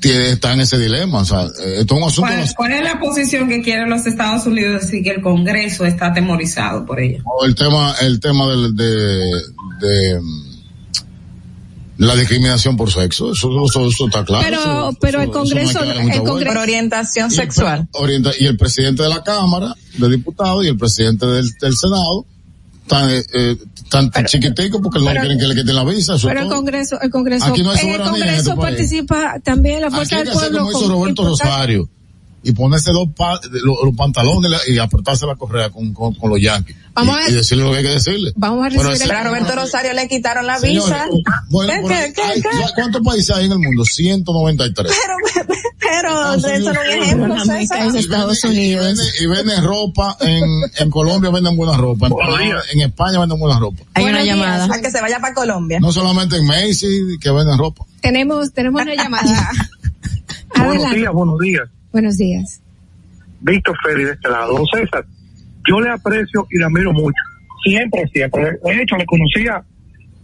tiene, está en ese dilema. O sea, eh, esto es un asunto ¿Cuál, cuál es la posición que quieren los Estados Unidos y que el Congreso está atemorizado por ella? el tema, el tema del, de, de, la discriminación por sexo, eso, eso, eso está claro. Pero, Eso- pero el no Congreso, el. Congreso, Por orientación Y sexual. orienta- y el presidente de la Cámara de Diputados y el presidente del, del Senado están, eh, eh, tan chiquiticos porque no pero- quieren que le quiten la visa. Eso pero el. Congreso, el Congreso, Aquí no hay en el Congreso este país. participa también la Aquí fuerza del hacer pueblo. como hizo con Roberto diputados. Rosario y ponerse dos pa- lo- los pantalones y apretarse la correa con, con, con los yankees. Vamos y, a- y decirle lo que hay que decirle. Vamos a Pero recibir ese- Pero a Roberto Rosario le quitaron la Señores, visa. Bueno, ¿Qué, pero qué, qué, hay- qué? ¿cuántos países hay en el mundo? 193. Pero, pero eso no hay ejemplo, César. Estados Y venden, y venden ropa, en, en Colombia venden buena ropa, en, España venden buena ropa. Hay una llamada. A que se vaya para Colombia. No solamente en Macy's que venden ropa. Tenemos, tenemos una llamada. Buenos días, buenos días. Buenos días. Víctor Ferri de este lado. Don César, yo le aprecio y le admiro mucho. Siempre, siempre. De hecho, le conocía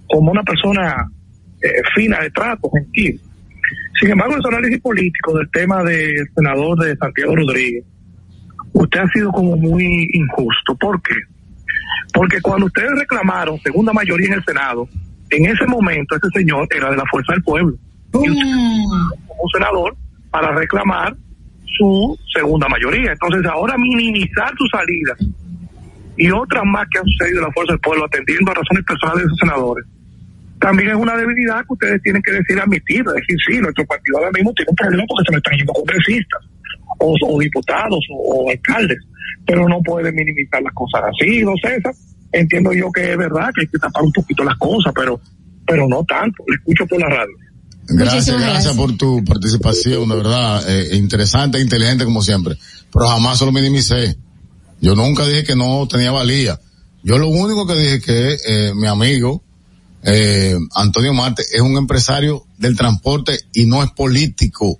como una persona eh, fina de trato, gentil. Sin embargo, en su análisis político del tema del senador de Santiago Rodríguez, usted ha sido como muy injusto. ¿Por qué? Porque cuando ustedes reclamaron segunda mayoría en el Senado, en ese momento ese señor era de la Fuerza del Pueblo. Y usted como senador para reclamar su segunda mayoría. Entonces, ahora minimizar su salida y otras más que han sucedido en la Fuerza del Pueblo atendiendo a razones personales de sus senadores, también es una debilidad que ustedes tienen que decir, admitir, decir, sí, nuestro partido ahora mismo tiene un problema porque se me están yendo congresistas o, diputados o, alcaldes, pero no pueden minimizar las cosas así, no César. Entiendo yo que es verdad que hay que tapar un poquito las cosas, pero pero no tanto. Le escucho por la radio. Gracias, Muchísimas gracias, gracias. por tu participación, de verdad, eh, interesante, inteligente como siempre. Pero jamás se lo minimicé. Yo nunca dije que no tenía valía. Yo lo único que dije que eh, mi amigo eh, Antonio Marte es un empresario del transporte y no es político.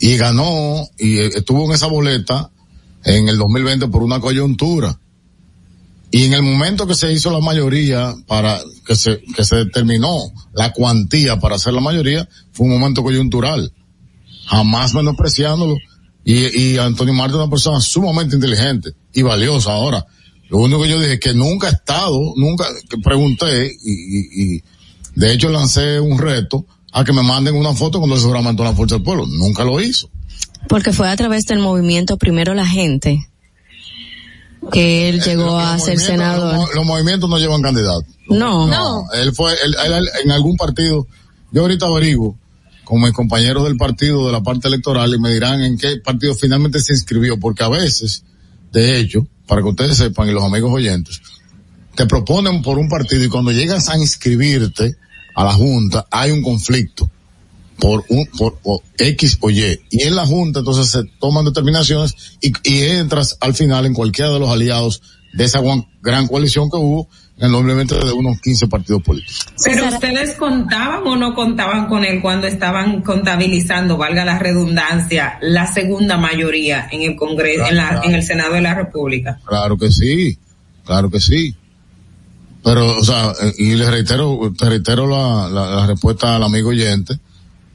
Y ganó y eh, estuvo en esa boleta en el 2020 por una coyuntura. Y en el momento que se hizo la mayoría para que se, que se determinó la cuantía para hacer la mayoría, fue un momento coyuntural. Jamás menospreciándolo. Y, y Antonio Marte es una persona sumamente inteligente y valiosa ahora. Lo único que yo dije es que nunca he estado, nunca, pregunté y, y, y de hecho lancé un reto a que me manden una foto cuando se juramentó la Fuerza del Pueblo. Nunca lo hizo. Porque fue a través del movimiento Primero la Gente que él llegó a ser senador. Los, mo- los movimientos no llevan candidato. No. No, él fue, él, él- en algún partido, yo ahorita averiguo con mis compañeros del partido de la parte electoral y me dirán en qué partido finalmente se inscribió, porque a veces, de hecho, para que ustedes sepan y los amigos oyentes, te proponen por un partido y cuando llegas a inscribirte a la Junta hay un conflicto por un, por, o X o Y. Y en la Junta entonces se toman determinaciones y, y entras al final en cualquiera de los aliados de esa gran coalición que hubo en obviamente de unos 15 partidos políticos. Pero ustedes contaban o no contaban con él cuando estaban contabilizando, valga la redundancia, la segunda mayoría en el Congreso, en, la, en el Senado de la República. Claro que sí, claro que sí. Pero, o sea, eh, y le reitero, te reitero la, la, la respuesta al amigo oyente,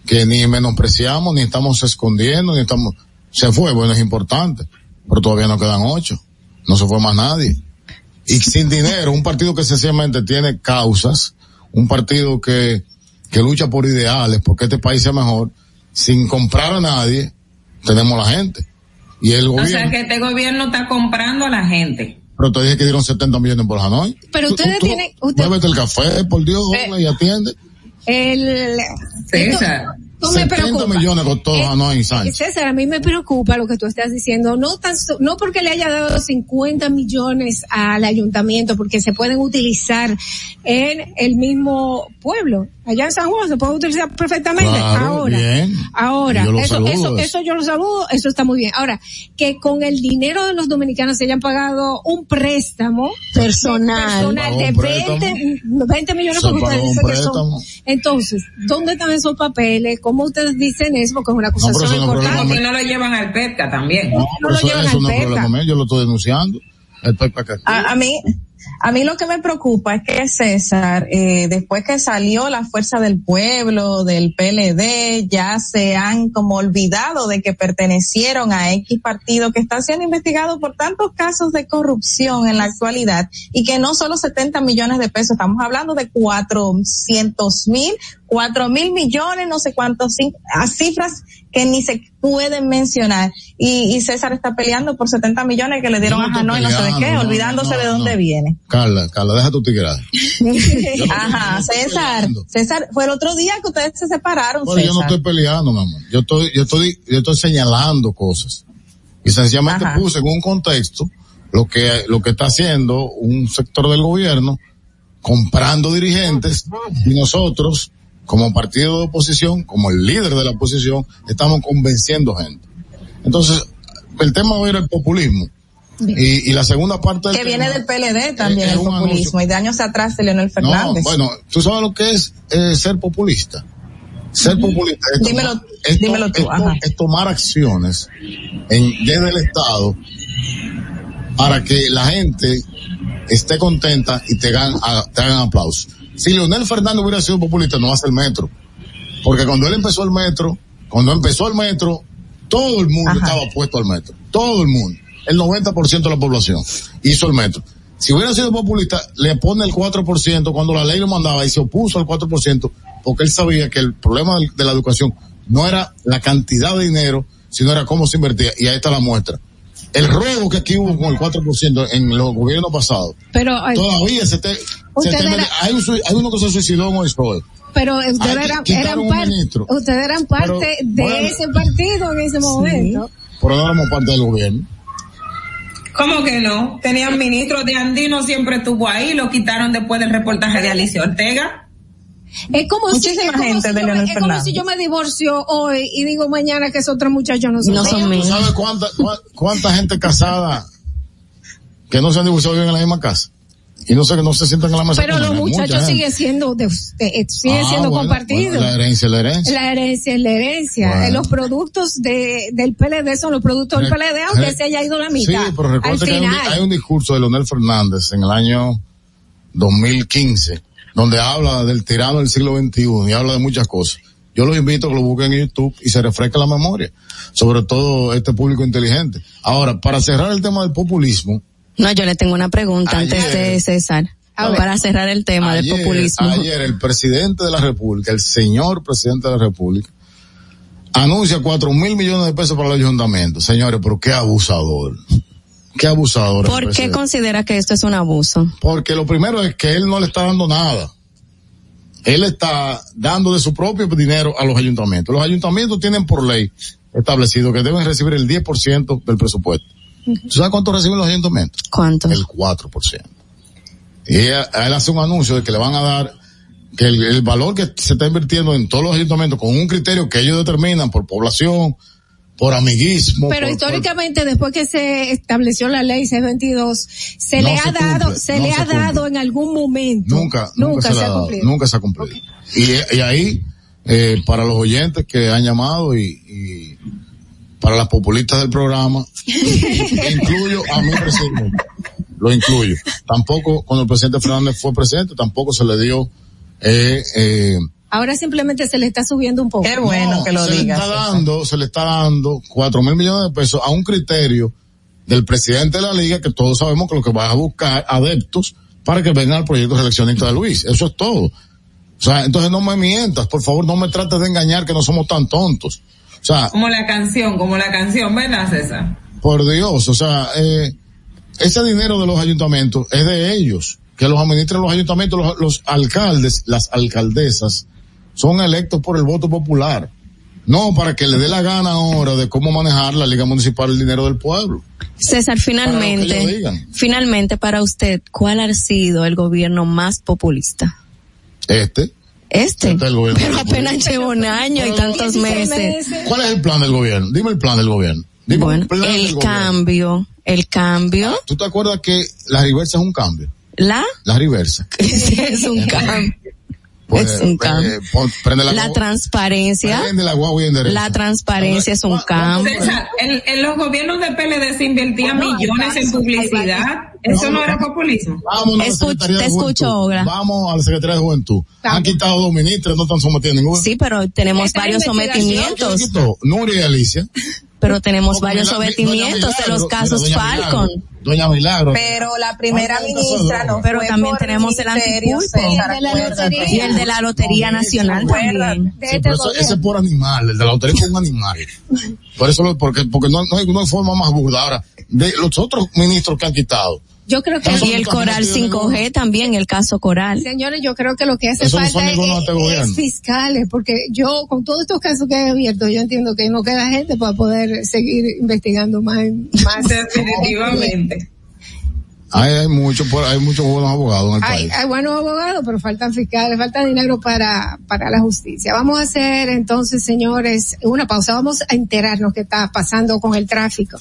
que ni menospreciamos, ni estamos escondiendo, ni estamos, se fue, bueno, es importante, pero todavía no quedan ocho, no se fue más nadie. Y sin dinero, un partido que sencillamente tiene causas, un partido que, que lucha por ideales, porque este país sea mejor, sin comprar a nadie, tenemos la gente. Y el O gobierno, sea que este gobierno está comprando a la gente. pero te dije que dieron 70 millones por Hanoi. Pero ustedes tienen, usted- Muévete el café, por Dios, Eh. y atiende. El, César. esto- No me 70 preocupa. millones costó Eh, Hanoi Sánchez. César, a mí me preocupa lo que tú estás diciendo, no tan, so- no porque le haya dado 50 millones al ayuntamiento, porque se pueden utilizar en el mismo pueblo. Allá en San Juan se puede utilizar perfectamente. Claro, ahora, bien. ahora, eso, saludo, eso, eso. yo lo saludo, eso está muy bien. Ahora, que con el dinero de los dominicanos se hayan pagado un préstamo Personal. personal de Un préstamo. 20, 20 millones Se porque ustedes dicen que son. Entonces, ¿dónde están esos papeles? ¿Cómo ustedes dicen eso? Porque es una acusación no importante. Que no lo llevan al PEPCA también. No, no lo llevan eso al no mío, yo lo estoy denunciando. Para acá. A, a mí, a mí lo que me preocupa es que César, eh, después que salió la fuerza del pueblo, del PLD, ya se han como olvidado de que pertenecieron a X partido que está siendo investigado por tantos casos de corrupción en la actualidad y que no solo 70 millones de pesos, estamos hablando de 400 mil, 4 mil millones, no sé cuántos, a cifras que ni se pueden mencionar. Y, y César está peleando por 70 millones que le dieron no a estoy Hanoi, no sé de qué, no, olvidándose no, de dónde viene. Carla, Carla, deja tu tigrada. Ajá, César, César, fue el otro día que ustedes se separaron, Bueno, yo no César. estoy peleando, mi amor. Yo estoy, yo estoy, yo estoy señalando cosas. Y sencillamente Ajá. puse en un contexto lo que, lo que está haciendo un sector del gobierno, comprando dirigentes, y nosotros, como partido de oposición, como el líder de la oposición, estamos convenciendo gente. Entonces, el tema hoy era el populismo. Y, y la segunda parte del que viene del PLD también el populismo y de años atrás de Leonel Fernández. no, bueno, tú sabes lo que es eh, ser populista. Ser populista es, Dímelo- tomar, es dímelo tú, es es tomar acciones en, desde el Estado para que la gente esté contenta y te hagan, te hagan aplausos. Si Leonel Fernández hubiera sido populista, no hace el metro. Porque cuando él empezó el metro, cuando empezó el metro, todo el mundo estaba puesto al metro. Todo el mundo. El 90% de la población hizo el metro. Si hubiera sido populista, le pone el 4% cuando la ley lo mandaba y se opuso al 4% porque él sabía que el problema de la educación no era la cantidad de dinero, sino era cómo se invertía. Y ahí está la muestra. El robo que aquí hubo con el 4% en los gobiernos pasados, Pero, todavía se te, Usted te era- hay, un sui- hay uno que se suicidó en pero ustedes eran, eran ministro. ustedes eran parte Pero, de bueno. ese partido en ese momento. pero no éramos parte del gobierno. ¿Cómo que no? Tenían ministros de Andino, siempre estuvo ahí, lo quitaron después del reportaje de Alicia Ortega. Es como si, Muchísima es como gente si de yo me- es como si yo me divorcio hoy y digo mañana que esos otros muchachos no son No son míos. ¿Tú míos. sabes cuánta, cuánta gente casada que no se han divorciado viven en la misma casa? Y no sé que no se sientan en la mesa. Pero los muchachos siguen siendo de usted, eh, siguen Ah, siendo bueno, compartidos. bueno, la herencia es la herencia. La herencia la herencia. Bueno. Eh, Los productos de, del PLD son los productos del Re- PLD, aunque re- se haya ido la Sí, mitad. pero Al recuerda que hay un, hay un discurso de Leonel Fernández en el año 2015, donde habla del tirano del siglo XXI y habla de muchas cosas. Yo los invito a que lo busquen en YouTube y se refresque la memoria, sobre todo este público inteligente. Ahora, para cerrar el tema del populismo, No, yo le tengo una pregunta Ayer- antes de César. Para cerrar el tema del populismo. ayer el presidente de la República, el señor presidente de la República, anuncia cuatro mil millones de pesos para el ayuntamiento. Señores, pero qué abusador. Qué abusador. ¿Por qué considera que esto es un abuso? Porque lo primero es que él no le está dando nada. Él está dando de su propio dinero a los ayuntamientos. Los ayuntamientos tienen por ley establecido que deben recibir el 10% del presupuesto. ¿Tú sabes cuánto reciben los ayuntamientos? ¿Cuánto? El 4%. Y él, él hace un anuncio de que le van a dar que el, el valor que se está invirtiendo en todos los ayuntamientos con un criterio que ellos determinan por población, por amiguismo. Pero por- históricamente, después que se estableció la ley 622, se No le se ha dado, se no le se ha dado en algún momento. Nunca, nunca, se, se ha dado, cumplido. nunca se ha cumplido. Y, y ahí, eh, para los oyentes que han llamado y, y para las populistas del programa, incluyo a mi presidente, lo incluyo. Tampoco, cuando el presidente Fernández fue presidente, tampoco se le dio, eh, eh, Ahora simplemente se le está subiendo un poco. Qué bueno no, que lo se digas. Le está dando, se le está dando cuatro mil millones de pesos a un criterio del presidente de la liga que todos sabemos que lo que va a buscar adeptos para que vengan al proyecto reeleccionista de Luis. Eso es todo. O sea, entonces no me mientas, por favor, no me trates de engañar que no somos tan tontos. O sea, Como la canción, como la canción, ¿verdad, César? por Dios, o sea, eh, ese dinero de los ayuntamientos es de ellos, que los administren los ayuntamientos, los, los alcaldes, las alcaldesas, son electos por el voto popular. No, para que le dé la gana ahora de cómo manejar la Liga Municipal el dinero del pueblo. César, finalmente, finalmente para usted, ¿cuál ha sido el gobierno más populista? Este. Este. Pero apenas lleva un año y tantos meses. ¿Cuál es el plan del gobierno? Dime el plan del gobierno. Dime Bueno, el plan del el gobierno. cambio, el cambio, ¿Tú te acuerdas que la reversa es un cambio? la La reversa. es un cambio. Pues, Es un cambio. eh, pon- prende la, transparencia, prende la transparencia es un cambio. César, en, en los gobiernos de PLD se invertían millones en publicidad. Eso no era populismo. Vámonos a la te escucho. Ogra. Vamos a la Secretaría de Juventud. Han quitado dos ministros, no están sometidos a ninguno. Sí, pero tenemos Esta varios sometimientos, ¿Quién quitó? Nuria y Alicia. pero tenemos varios sometimientos de los casos Falcon. Doña Milagro. Pero la primera ministra no Pero fue también por tenemos el antipulpo. Y el de la lotería. Nacional también. de Sí, pero eso- gobierno. ese es por animal, el de la lotería fue un animal. Por eso, lo- porque, porque no, no hay, no hay forma más burda. Ahora, de los otros ministros que han quitado, Yo creo que Y el Coral 5G también, el caso Coral. Señores, yo creo que lo que hace Eso falta es, es fiscales, porque yo, con todos estos casos que he abierto, yo entiendo que no queda gente para poder seguir investigando más. más Definitivamente. hay, hay muchos por- hay muchos buenos abogados en el Hay, país. hay buenos abogados, pero faltan fiscales, falta dinero para, para la justicia. Vamos a hacer entonces, señores, una pausa. Vamos a enterarnos qué está pasando con el tráfico.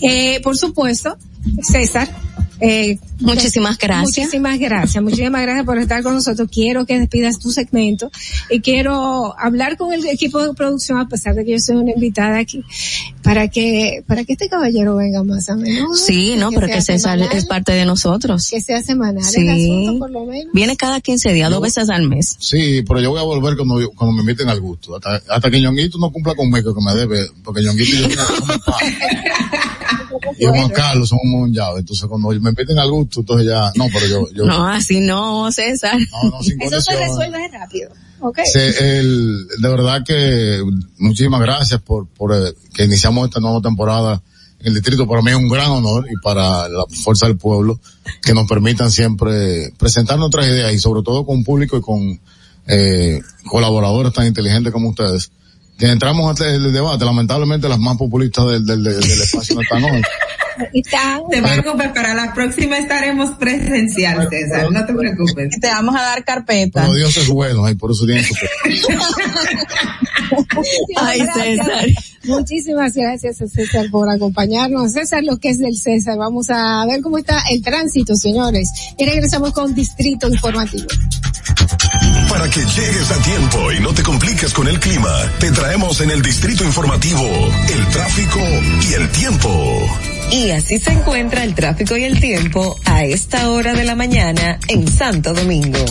Eh, por supuesto, César. Eh, Muchísimas gracias. Muchísimas gracias. Muchísimas gracias por estar con nosotros. Quiero que despidas tu segmento y quiero hablar con el equipo de producción, a pesar de que yo soy una invitada aquí, para que, para que este caballero venga más a menudo. Sí, no, pero que sea César semanal, es parte de nosotros. que sea semanal Sí. el asunto, por lo menos. Viene cada 15 días, dos veces al mes. Sí, pero yo voy a volver cuando, cuando me inviten al gusto. Hasta, hasta que Ñonguito no cumpla conmigo, que me debe, porque Ñonguito y yo somos. Y Juan Carlos somos un llave. Entonces, cuando me inviten al gusto, entonces ya, no, pero yo, yo, No, así no, César. no, no, sin Eso se resuelve rápido. ¿Ok? Sí, el, de verdad que muchísimas gracias por, por eh, que iniciamos esta nueva temporada en el distrito. Para mí es un gran honor y para la fuerza del pueblo que nos permitan siempre presentar nuestras ideas y sobre todo con un público y con eh, colaboradores tan inteligentes como ustedes. Que entramos en el debate, lamentablemente las más populistas del, del, del, del espacio no están hoy. Y tan- Te preocupes, para la próxima estaremos presencial, César. No te preocupes. Te vamos a dar carpeta. Pero Dios es bueno y por eso su Ay, Gracias. César. Muchísimas gracias a César por acompañarnos. César, lo que es del César. Vamos a ver cómo está el tránsito, señores. Y regresamos con Distrito Informativo. Para que llegues a tiempo y no te compliques con el clima, te traemos en el distrito informativo el tráfico y el tiempo. Y así se encuentra el tráfico y el tiempo a esta hora de la mañana en Santo Domingo.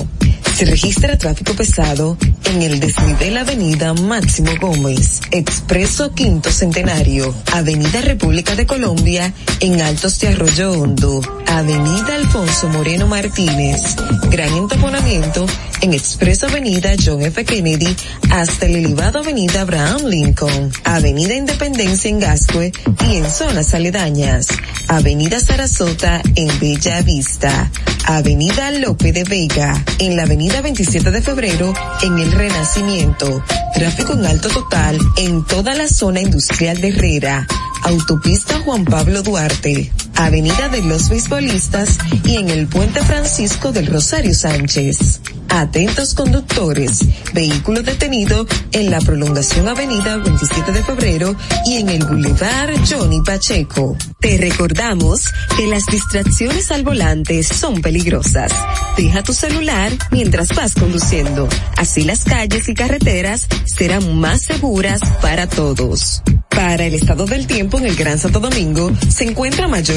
Se registra tráfico pesado en el desnivel Avenida Máximo Gómez, Expreso Quinto Centenario, Avenida República de Colombia en Altos de Arroyo Hondo, Avenida Alfonso Moreno Martínez, gran entaponamiento en Expreso Avenida John F. Kennedy hasta el elevado Avenida Abraham Lincoln, Avenida Independencia en Gascue y en zonas aledañas, Avenida Sarasota en Bella Vista, Avenida Lope de Vega, en la Avenida 27 de Febrero en el Renacimiento, tráfico en alto total en toda la zona industrial de Herrera, Autopista Juan Pablo Duarte, Avenida de los Beisbolistas y en el Puente Francisco del Rosario Sánchez. Atentos conductores, vehículo detenido en la prolongación Avenida 27 de Febrero y en el Boulevard Johnny Pacheco. Te recordamos que las distracciones al volante son peligrosas. Deja tu celular mientras vas conduciendo. Así las calles y carreteras serán más seguras para todos. Para el estado del tiempo en el Gran Santo Domingo se encuentra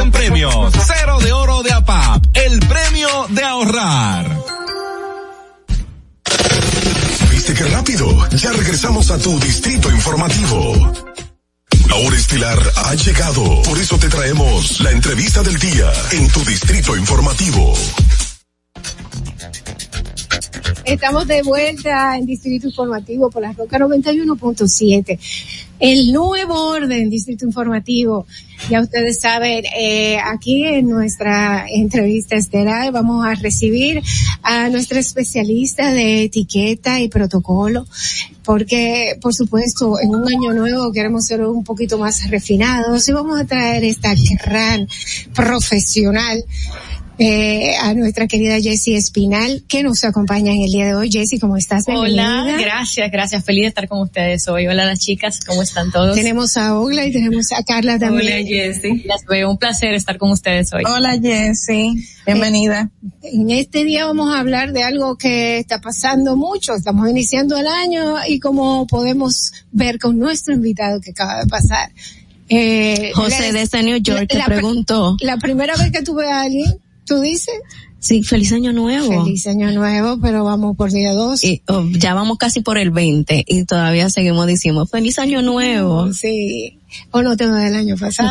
en premios. Cero de oro de APAP, el premio de ahorrar. ¿Viste qué rápido? Ya regresamos a tu Distrito Informativo. La hora estilar ha llegado. Por eso te traemos la entrevista del día en tu Distrito Informativo. Estamos de vuelta en Distrito Informativo por la Roca 91.7. El nuevo orden Distrito Informativo. Ya ustedes saben, eh, aquí en nuestra entrevista estelar vamos a recibir a nuestra especialista de etiqueta y protocolo, porque por supuesto en un año nuevo queremos ser un poquito más refinados y vamos a traer esta gran profesional eh, a nuestra querida Jessie Espinal, que nos acompaña en el día de hoy. Jessie, ¿cómo estás? Hola, Bienvenida. gracias, gracias. Feliz de estar con ustedes hoy. Hola las chicas, ¿cómo están todos? Tenemos a Ogla y tenemos a Carla también. Hola Jessy. Las veo, un placer estar con ustedes hoy. Hola Jessy, bienvenida. En este día vamos a hablar de algo que está pasando mucho. Estamos iniciando el año y como podemos ver con nuestro invitado que acaba de pasar. Eh, José la- desde New York te la- preguntó. La primera vez que tuve a alguien, tú dices, Sí, feliz año nuevo. feliz año nuevo, pero vamos por día dos. Y, oh, ya vamos casi por el 20 y todavía seguimos diciendo feliz año nuevo. Sí. O no tengo del año pasado.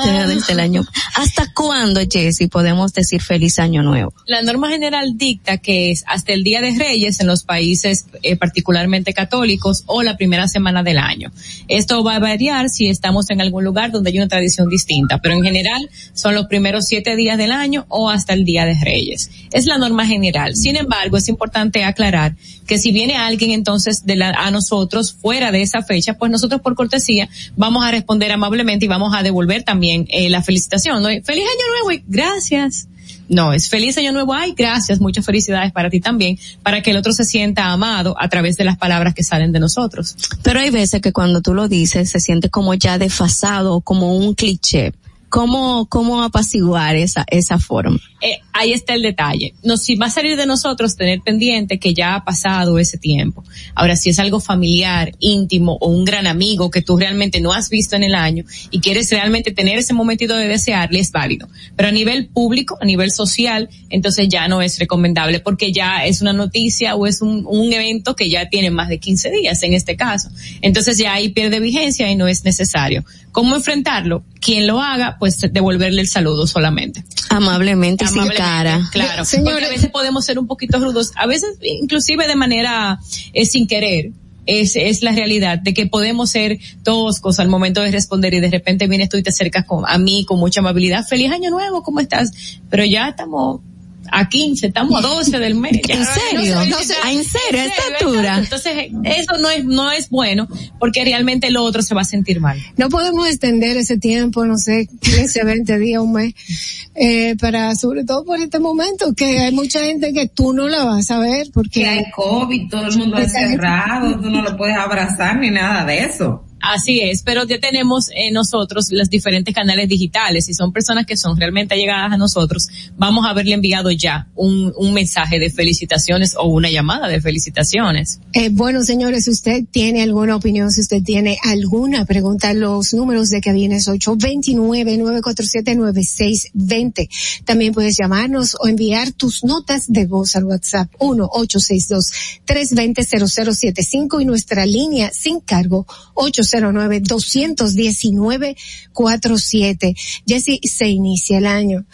Año. ¿Hasta cuándo, Jessy, podemos decir feliz año nuevo? La norma general dicta que es hasta el Día de Reyes en los países eh, particularmente católicos o la primera semana del año. Esto va a variar si estamos en algún lugar donde hay una tradición distinta, pero en general son los primeros siete días del año o hasta el Día de Reyes. Es la norma general. Sin embargo, es importante aclarar que si viene alguien entonces de la, a nosotros fuera de esa fecha, pues nosotros por cortesía vamos a responder amablemente y vamos a devolver también eh, la felicitación. ¿no? Feliz año nuevo y gracias. No, es feliz año nuevo, ay, gracias, muchas felicidades para ti también, para que el otro se sienta amado a través de las palabras que salen de nosotros. Pero hay veces que cuando tú lo dices se siente como ya desfasado, como un cliché. ¿Cómo, cómo apaciguar esa, esa forma? Eh, ahí está el detalle. Nos, va a salir de nosotros tener pendiente que ya ha pasado ese tiempo. Ahora, si es algo familiar, íntimo o un gran amigo que tú realmente no has visto en el año y quieres realmente tener ese momentito de desearle, es válido. Pero a nivel público, a nivel social, entonces ya no es recomendable porque ya es una noticia o es un, un evento que ya tiene más de 15 días en este caso. Entonces ya ahí pierde vigencia y no es necesario. ¿Cómo enfrentarlo? Quien lo haga, pues devolverle el saludo solamente. Amablemente, sin cara. Claro, porque a veces podemos ser un poquito rudos, a veces inclusive de manera eh, sin querer. Es, es la realidad de que podemos ser toscos al momento de responder y de repente vienes tú y te acercas con, a mí con mucha amabilidad. Feliz año nuevo, ¿cómo estás? Pero ya estamos a 15, estamos a 12 del mes. ¿En serio? No sé, No sé, ¿en serio? ¿A esta altura? Entonces, eso no es, no es bueno porque realmente el otro se va a sentir mal. No podemos extender ese tiempo, no sé, 15, 20 días, un mes, eh, para, sobre todo por este momento, que hay mucha gente que tú no la vas a ver porque Que hay COVID, todo el mundo encerrado, tú no lo puedes abrazar ni nada de eso. Así es, pero ya tenemos eh, nosotros los diferentes canales digitales. Si son personas que son realmente allegadas a nosotros, vamos a haberle enviado ya un, un mensaje de felicitaciones o una llamada de felicitaciones. Eh, bueno, señores, si usted tiene alguna opinión, si usted tiene alguna pregunta, los números de cabina es 829-947-9620. También puedes llamarnos o enviar tus notas de voz al WhatsApp 1-862-320-0075 y nuestra línea sin cargo 809-219-47. Jessy, se inicia el año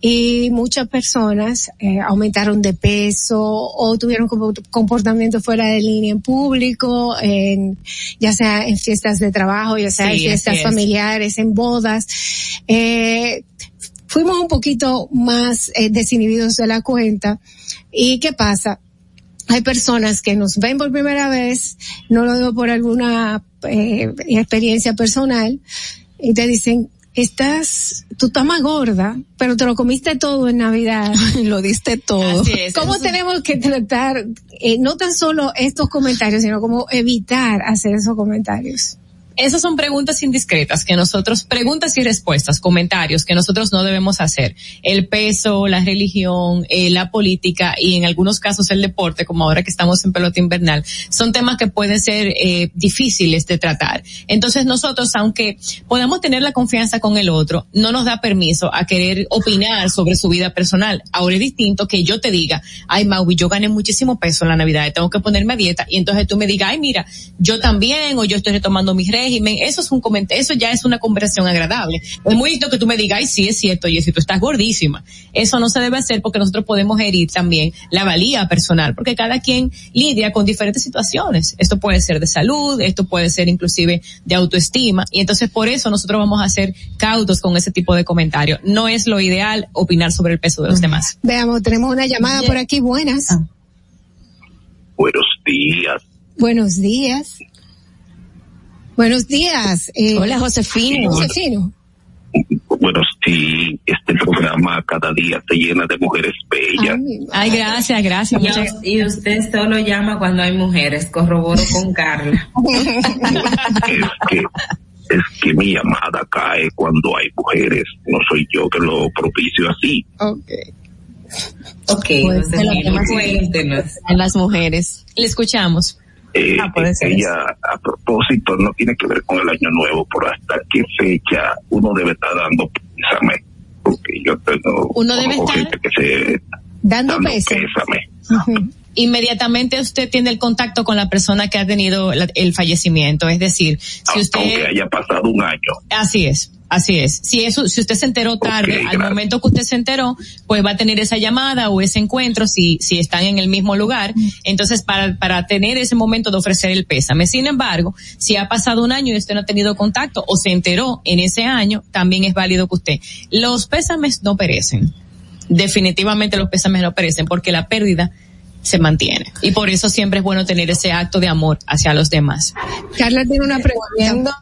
y muchas personas eh, aumentaron de peso o tuvieron comportamiento fuera de línea en público, en, ya sea en fiestas de trabajo, ya sea en Sí, fiestas es. familiares, en bodas. Eh, fuimos un poquito más eh, desinhibidos de la cuenta. ¿Y qué pasa? Hay personas que nos ven por primera vez, no lo digo por alguna eh, experiencia personal, y te dicen, estás, tú estás más gorda, pero te lo comiste todo en Navidad. lo diste todo. Así es. ¿Cómo Eso- tenemos que tratar, eh, no tan solo estos comentarios, sino como evitar hacer esos comentarios? Esas son preguntas indiscretas que nosotros, preguntas y respuestas, comentarios que nosotros no debemos hacer. El peso, la religión, eh, la política y en algunos casos el deporte, como ahora que estamos en pelota invernal, son temas que pueden ser eh, difíciles de tratar. Entonces nosotros, aunque podamos tener la confianza con el otro, no nos da permiso a querer opinar sobre su vida personal. Ahora es distinto que yo te diga, ay Maui, yo gané muchísimo peso en la Navidad, tengo que ponerme a dieta y entonces tú me digas, ay mira, yo también o yo estoy retomando mi régimen, eso es un comentario, eso ya es una conversación agradable. Es muy lindo que tú me digas, ay sí es cierto, y si tú estás gordísima. Eso no se debe hacer porque nosotros podemos herir también la valía personal, porque cada quien lidia con diferentes situaciones. Esto puede ser de salud, esto puede ser inclusive de autoestima, y entonces por eso nosotros vamos a ser cautos con ese tipo de comentarios. No es lo ideal opinar sobre el peso de los demás. Veamos, tenemos una llamada por aquí, buenas. Buenos días. Buenos días. Buenos días. eh, Hola, Josefino. Josefino. Bueno, sí, este programa cada día se llena de mujeres bellas. Ay, gracias, gracias. Y, y usted solo llama cuando hay mujeres, corroboro con Carla. es que es que mi llamada cae cuando hay mujeres. No soy yo que lo propicio así. Ok. Ok, Pues, de lo que Josefino, más- cuéntenos. En las mujeres. Le escuchamos. Eh, Ah, puede ser ella, a propósito, no tiene que ver con el año nuevo, por hasta qué fecha uno debe estar dando examen. Porque yo tengo Uno debe estar- gente que se Dando besos. Inmediatamente usted tiene el contacto con la persona que ha tenido la- el fallecimiento, es decir, si usted Aunque haya pasado un año. Así es, así es. Si eso, si usted se enteró tarde, al momento que usted se enteró, pues va a tener esa llamada o ese encuentro si, si están en el mismo lugar. Entonces, para, para tener ese momento de ofrecer el pésame. Sin embargo, si ha pasado un año y usted no ha tenido contacto o se enteró en ese año, también es válido que usted. Los pésames no perecen. Definitivamente los pésames no perecen porque la pérdida se mantiene. Y por eso siempre es bueno tener ese acto de amor hacia los demás. Carla tiene una pregunta.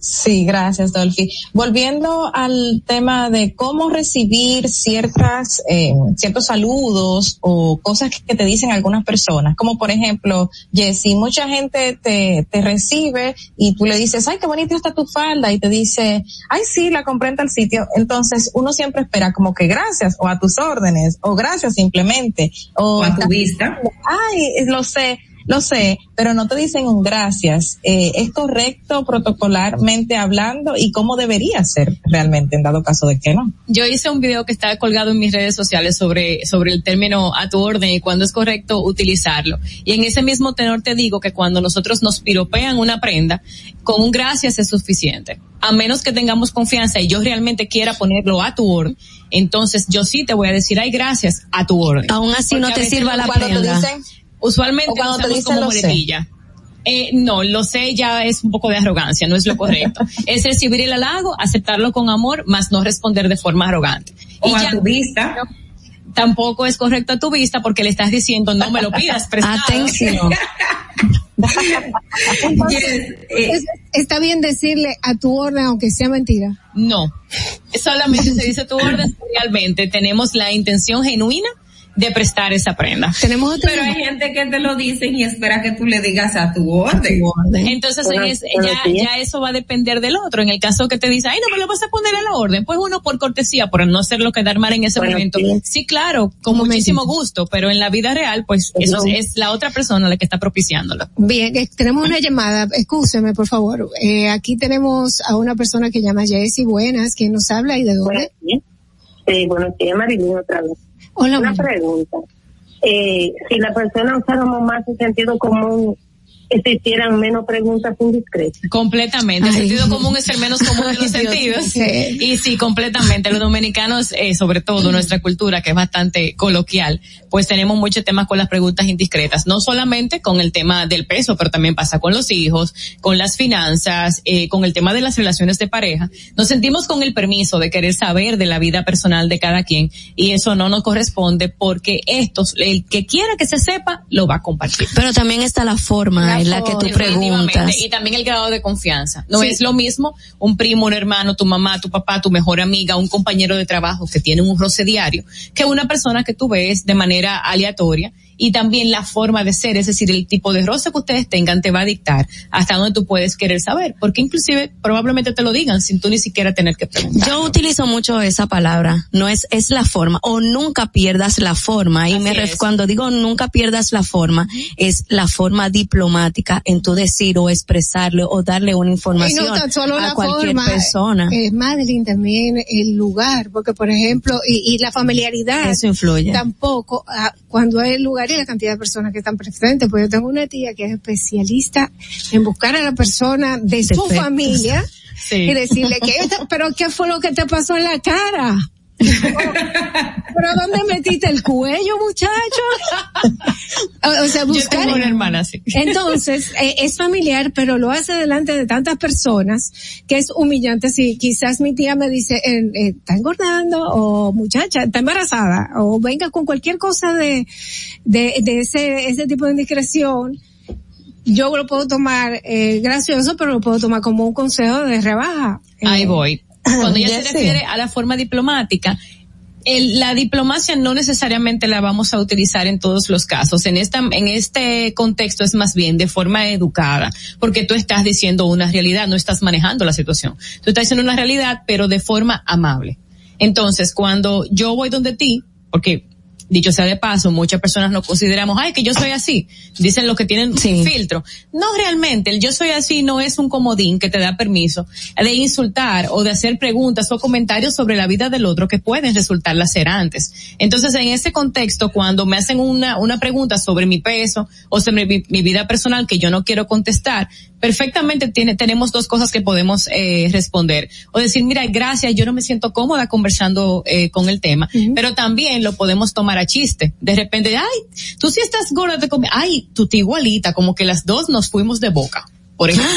Sí, gracias, Dolphy. Volviendo al tema de cómo recibir ciertas, eh, ciertos saludos o cosas que te dicen algunas personas, como por ejemplo, Jessy, mucha gente te, te recibe y tú le dices, ay, qué bonita está tu falda, y te dice, ay, sí, la compré en tal sitio. Entonces, uno siempre espera como que gracias, o a tus órdenes, o gracias simplemente, o, O a tu vista. Ay, lo sé, lo sé, pero no te dicen un gracias. Eh, ¿Es correcto protocolarmente hablando y cómo debería ser realmente en dado caso de que no? Yo hice un video que está colgado en mis redes sociales sobre, sobre el término a tu orden y cuándo es correcto utilizarlo. Y en ese mismo tenor te digo que cuando nosotros nos piropean una prenda, con un gracias es suficiente. A menos que tengamos confianza y yo realmente quiera ponerlo a tu orden, entonces yo sí te voy a decir, ay, gracias, a tu orden. Aún así no Porque a te sirva la cuando te prenda. dicen- Usualmente O cuando te dicen como muletilla. Eh, no, lo sé ya es un poco de arrogancia, no es lo correcto. es recibir el halago, aceptarlo con amor, más no responder de forma arrogante. O a tu vista. Tampoco es correcto a tu vista porque le estás diciendo no me lo pidas prestado. Atención. Es- está bien decirle a tu orden, aunque sea mentira. No, solamente se dice tu orden realmente tenemos la intención genuina de prestar esa prenda. Tenemos Pero hay gente que te lo dicen y espera que tú le digas a tu orden. Entonces en Buenos- es- buenos ya, días. ya eso va a depender del otro. En el caso que te dice, ay, no me lo vas a poner a la orden, pues uno por cortesía, por no hacerlo quedar mal en ese Buenos momento. días. Sí, claro, con muchísimo gusto, pero en la vida real, pues eso es la otra persona la que está propiciándolo. Bien, eh, tenemos una llamada. Escúcheme, por favor. Eh, aquí tenemos a una persona que llama Jessy. Buenas. ¿Quién nos habla y de dónde? Sí, buenos días, Marilyn, otra vez. Hola, Una pregunta. Eh, si la persona usáramos más el sentido común, existieran menos preguntas indiscretas. Completamente. El sentido común es el menos común de los sentidos. mío. Y sí, completamente. Los dominicanos, eh, sobre todo nuestra cultura, que es bastante coloquial, pues tenemos muchos temas con las preguntas indiscretas. No solamente con el tema del peso, pero también pasa con los hijos, con las finanzas, eh, con el tema de las relaciones de pareja. Nos sentimos con el permiso de querer saber de la vida personal de cada quien y eso no nos corresponde porque estos, el que quiera que se sepa, lo va a compartir. Pero también está la forma en la que tú preguntas. Y también el grado de confianza. No Sí. es lo mismo un primo, un hermano, tu mamá, tu papá, tu mejor amiga, un compañero de trabajo que tiene un roce diario, que una persona que tú ves de manera aleatoria y también la forma de ser, es decir, el tipo de roce que ustedes tengan te va a dictar hasta dónde tú puedes querer saber, porque inclusive probablemente te lo digan sin tú ni siquiera tener que preguntar. Yo utilizo mucho esa palabra, no es, es la forma, o nunca pierdas la forma, y me ref- es. cuando digo nunca pierdas la forma, es la forma diplomática en tu decir o expresarle o darle una información no tan solo a la cualquier forma, persona. eh, Madeline, también el lugar, porque por ejemplo, y, y la familiaridad. Eso influye. Tampoco, ah, cuando hay lugar y la cantidad de personas que están presentes, pues yo tengo una tía que es especialista en buscar a la persona de su familia Sí. y decirle que, pero qué fue lo que te pasó en la cara. ¿Pero dónde metiste el cuello, muchacho? O, o sea, Yo buscar. tengo una hermana así. Entonces, eh, es familiar, pero lo hace delante de tantas personas que es humillante. Si quizás mi tía me dice, eh, eh, está engordando, o muchacha, está embarazada, o venga con cualquier cosa de, de, de ese, ese tipo de indiscreción, yo lo puedo tomar eh, gracioso, pero lo puedo tomar como un consejo de rebaja. Ahí Eh, voy. Cuando ella se refiere a la forma diplomática, el- la diplomacia no necesariamente la vamos a utilizar en todos los casos. En esta, en este contexto es más bien de forma educada, porque tú estás diciendo una realidad, no estás manejando la situación. Tú estás diciendo una realidad, pero de forma amable. Entonces, cuando yo voy donde ti, porque dicho sea de paso, muchas personas no consideramos, ay, que yo soy así. Dicen los que tienen filtro. No realmente, el yo soy así no es un comodín que te da permiso de insultar o de hacer preguntas o comentarios sobre la vida del otro que pueden resultar lacerantes. Entonces, en ese contexto, cuando me hacen una, una pregunta sobre mi peso o sobre mi, mi vida personal que yo no quiero contestar, perfectamente tiene, tenemos dos cosas que podemos eh, responder. O decir, mira, gracias, yo no me siento cómoda conversando eh, con el tema, pero también lo podemos tomar a chiste. De repente, ay, tú sí estás gorda de comer, ay, tú te igualita, como que las dos nos fuimos de boca. Por ejemplo.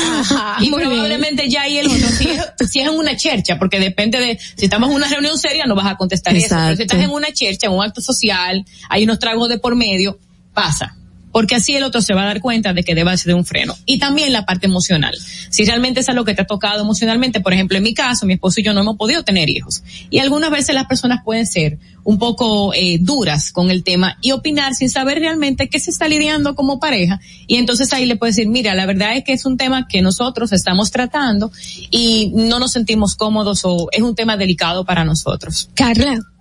y Muy bien. probablemente ya ahí el otro, si es, si es en una chercha, porque depende de, si estamos en una reunión seria no vas a contestar eso, pero si estás en una chercha, en un acto social, hay unos tragos de por medio, pasa. Porque así el otro se va a dar cuenta de que debe hacer un freno. Y también la parte emocional. Si realmente es algo que te ha tocado emocionalmente, por ejemplo, en mi caso, mi esposo y yo no hemos podido tener hijos. Y algunas veces las personas pueden ser un poco eh, duras con el tema y opinar sin saber realmente qué se está lidiando como pareja. Y entonces ahí le puedes decir, mira, la verdad es que es un tema que nosotros estamos tratando y no nos sentimos cómodos o es un tema delicado para nosotros. Carla.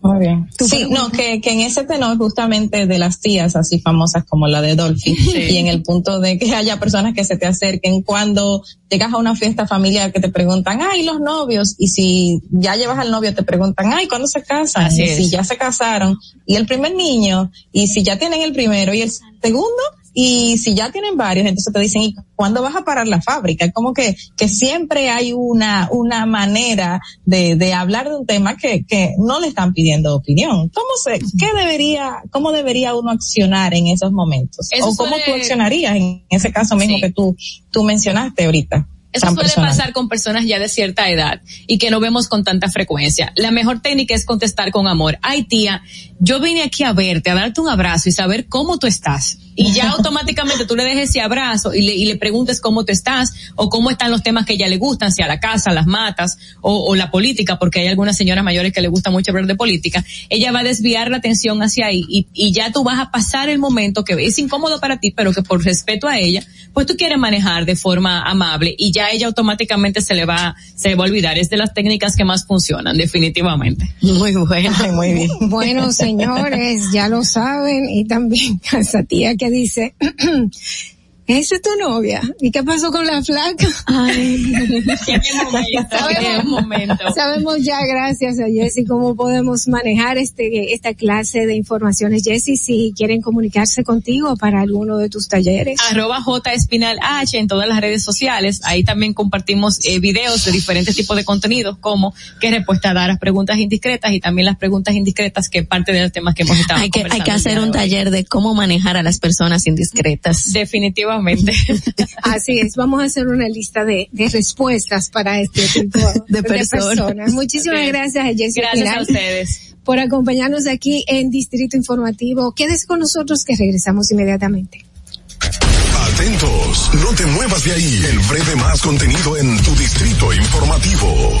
Muy bien. Sí, no, que, que en ese tenor justamente de las tías así famosas como la de Dolphy y en el punto de que haya personas que se te acerquen cuando llegas a una fiesta familiar que te preguntan, ay, los novios, y si ya llevas al novio te preguntan, ay, ¿cuándo se casan? Así y es. si ya se casaron, y el primer niño, y si ya tienen el primero y el segundo, y si ya tienen varios, entonces te dicen, ¿y cuándo vas a parar la fábrica? Es como que, que siempre hay una, una manera de, de hablar de un tema que, que no le están pidiendo opinión. ¿Cómo se, qué debería, cómo debería uno accionar en esos momentos? Eso o cómo suele- tú accionarías en ese caso mismo que tú, tú mencionaste ahorita. Eso suele personal. pasar con personas ya de cierta edad y que no vemos con tanta frecuencia. La mejor técnica es contestar con amor. Ay tía, yo vine aquí a verte, a darte un abrazo y saber cómo tú estás. Y ya automáticamente tú le dejes ese abrazo y le, y le preguntes cómo tú estás o cómo están los temas que a ella le gustan, si a la casa, las matas o, o la política, porque hay algunas señoras mayores que le gusta mucho hablar de política. Ella va a desviar la atención hacia ahí y, y ya tú vas a pasar el momento que es incómodo para ti, pero que por respeto a ella, pues tú quieres manejar de forma amable y ya ella automáticamente se le va, se le va a olvidar. Es de las técnicas que más funcionan, definitivamente. Muy bueno. Muy bien. Bueno, señores, ya lo saben y también a esa tía que dice, esa es tu novia. ¿Y qué pasó con la flaca? Qué momento. Sabemos ya, gracias a Jessy, cómo podemos manejar este esta clase de informaciones. Jessy, si quieren comunicarse contigo para alguno de tus talleres. arroba J Espinal H en todas las redes sociales. Ahí también compartimos eh, videos de diferentes tipos de contenidos como qué respuesta dar a las preguntas indiscretas y también las preguntas indiscretas que parte de los temas que hemos estado Hay que, hay que hacer un hoy. taller de cómo manejar a las personas indiscretas. Definitivamente. Así es, vamos a hacer una lista de, de respuestas para este tipo de, personas. Muchísimas Sí. gracias a Jessy Gracias a ustedes. por acompañarnos aquí en Distrito Informativo. Quédese con nosotros que regresamos inmediatamente. Atentos, no te muevas de ahí. El breve más contenido en tu distrito informativo.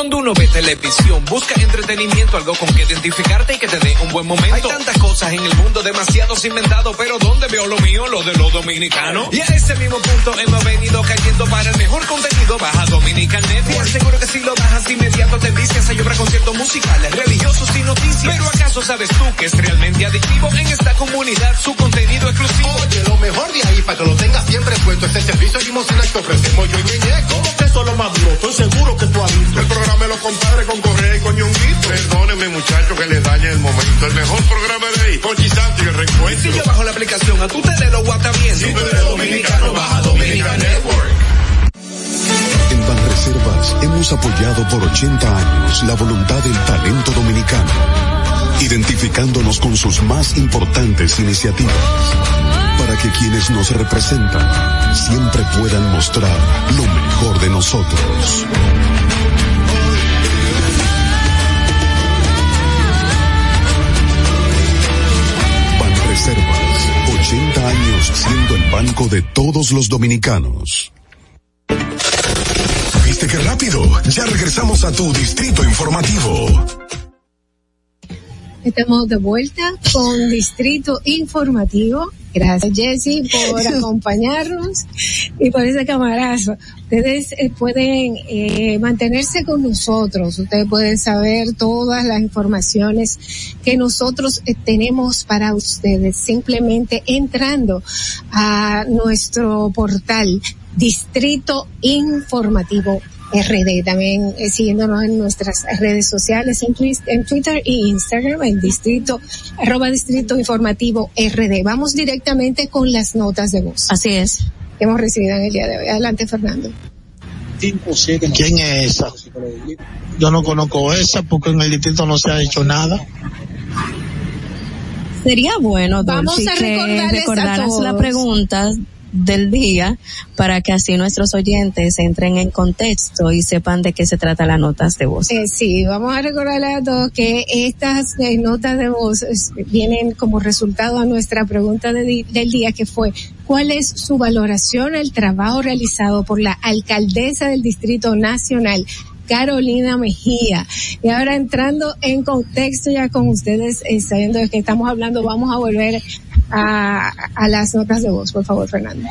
Cuando uno ve televisión, busca entretenimiento, algo con que identificarte y que te dé un buen momento. Hay tantas cosas en el mundo, demasiados inventados, pero ¿dónde veo lo mío? Lo de los dominicanos. Y a ese mismo punto hemos venido cayendo para el mejor contenido. Baja Dominican Network. Seguro que si lo bajas inmediato te vicias a llorar conciertos musicales, religiosos y noticias. Pero ¿acaso sabes tú que es realmente adictivo en esta comunidad su contenido exclusivo? Oye, lo mejor de ahí para que lo tengas siempre puesto este servicio limosina que ofrecemos yo y Ñeñe. ¿Cómo que eso es lo más duro? Estoy seguro que tú has visto. El programa de los compadres con Correa y con Ñonguito. Perdónenme muchachos que les dañe el momento. El mejor programa de ahí, Santo y el recuento. Si yo bajo la aplicación, a tu tele lo guata bien. Si tú eres dominicano, baja Dominica Network. En Banreservas hemos apoyado por 80 años la voluntad del talento dominicano, identificándonos con sus más importantes iniciativas, para que quienes nos representan siempre puedan mostrar lo mejor de nosotros. Banreservas, 80 años siendo el banco de todos los dominicanos. ¿Viste qué rápido? Ya regresamos a tu Distrito Informativo. Estamos de vuelta con Distrito Informativo. Gracias, Jessy, por acompañarnos y por ese camarazo. Ustedes eh, pueden eh, mantenerse con nosotros. Ustedes pueden saber todas las informaciones que nosotros eh, tenemos para ustedes simplemente entrando a nuestro portal Distrito Informativo RD, también eh, siguiéndonos en nuestras redes sociales, en, en Twitter y Instagram, en distrito, arroba distrito informativo RD. Vamos directamente con las notas de voz. Así es. Hemos recibido en el día de hoy. Adelante, Fernando. ¿Quién es esa? Yo no conozco esa porque en el distrito no se ha hecho nada. Sería bueno, Vamos Dulce, a que recordarles recordaras todos. la pregunta del día para que así nuestros oyentes entren en contexto y sepan de qué se trata las notas de voz. Eh, sí, vamos a recordarle a todos que estas eh, notas de voz es, vienen como resultado a nuestra pregunta de del día que fue ¿cuál es su valoración al trabajo realizado por la alcaldesa del Distrito Nacional? Carolina Mejía. Y ahora entrando en contexto ya con ustedes, eh, sabiendo de que estamos hablando, vamos a volver a, a las notas de voz, por favor, Fernando.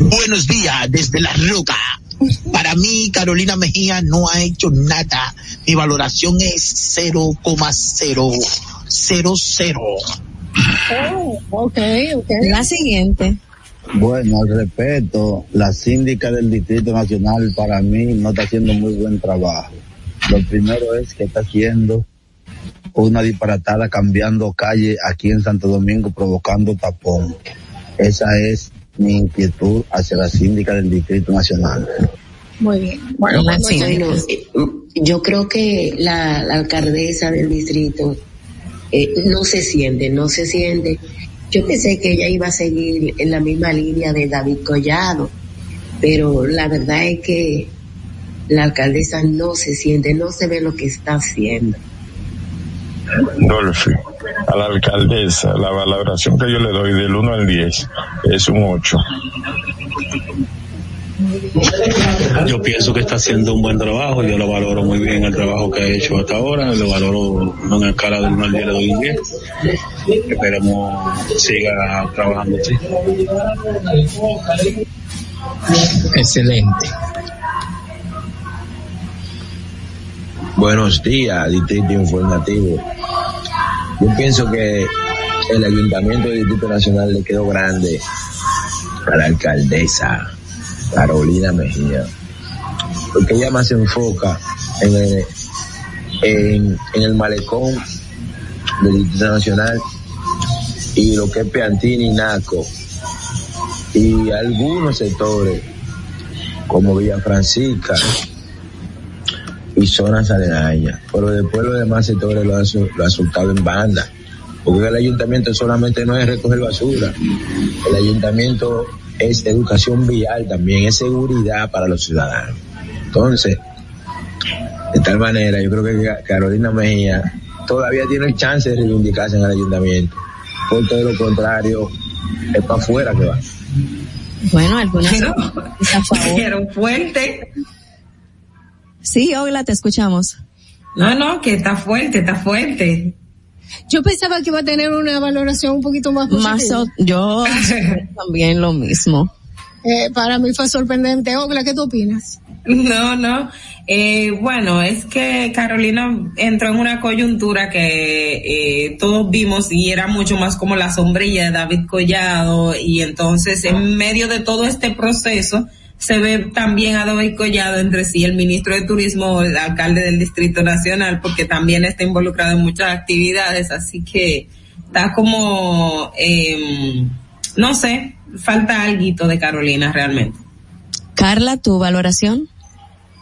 Buenos días desde La Roca. Para mí, Carolina Mejía no ha hecho nada. Mi valoración es 0,000. Oh, ok, ok. La siguiente. Bueno, al respecto, la síndica del Distrito Nacional para mí no está haciendo muy buen trabajo. Lo primero es que está haciendo una disparatada cambiando calle aquí en Santo Domingo provocando tapón. Esa es mi inquietud hacia la síndica del Distrito Nacional. Muy bien. Bueno. Bueno, yo creo que la, la alcaldesa del distrito eh, no se siente, no se siente. Yo pensé que ella iba a seguir en la misma línea de David Collado, pero la verdad es que la alcaldesa no se siente, no se ve lo que está haciendo. Dolphy, a la alcaldesa, la valoración que yo le doy del 1 al 10 es un 8. Yo pienso que está haciendo un buen trabajo, yo lo valoro muy bien el trabajo que ha hecho hasta ahora, lo valoro en una escala del 1 al 10 le doy un 10. Esperemos siga trabajando así. Excelente. Buenos días, Distrito Informativo. Yo pienso que el Ayuntamiento del Distrito Nacional le quedó grande a la alcaldesa Carolina Mejía, porque ella más se enfoca en el, en, el malecón del Distrito Nacional y lo que es Peantini y Naco. Y algunos sectores como Villa Francisca y zonas aledañas, pero después los demás sectores lo ha, su- lo ha soltado en banda, porque el ayuntamiento solamente no es recoger basura, el ayuntamiento es educación vial también, es seguridad para los ciudadanos. Entonces, de tal manera, yo creo que Ca- Carolina Mejía todavía tiene el chance de reivindicarse en el ayuntamiento, por todo lo contrario, es para afuera que va. Bueno, algunas Pero-. Pero fuerte. Sí, Ogla, te escuchamos. No, no, que está fuerte, está fuerte. Yo pensaba que iba a tener una valoración un poquito más positiva. Más yo también lo mismo. Eh, para mí fue sorprendente. Ogla, ¿qué tú opinas? No, no. Eh, bueno, es que Carolina entró en una coyuntura que eh, todos vimos y era mucho más como la sombrilla de David Collado y entonces en medio de todo este proceso se ve también a David Collado entre sí el ministro de Turismo, el alcalde del Distrito Nacional, porque también está involucrado en muchas actividades, así que está como, eh, no sé, falta algo de Carolina realmente. Carla, tu valoración.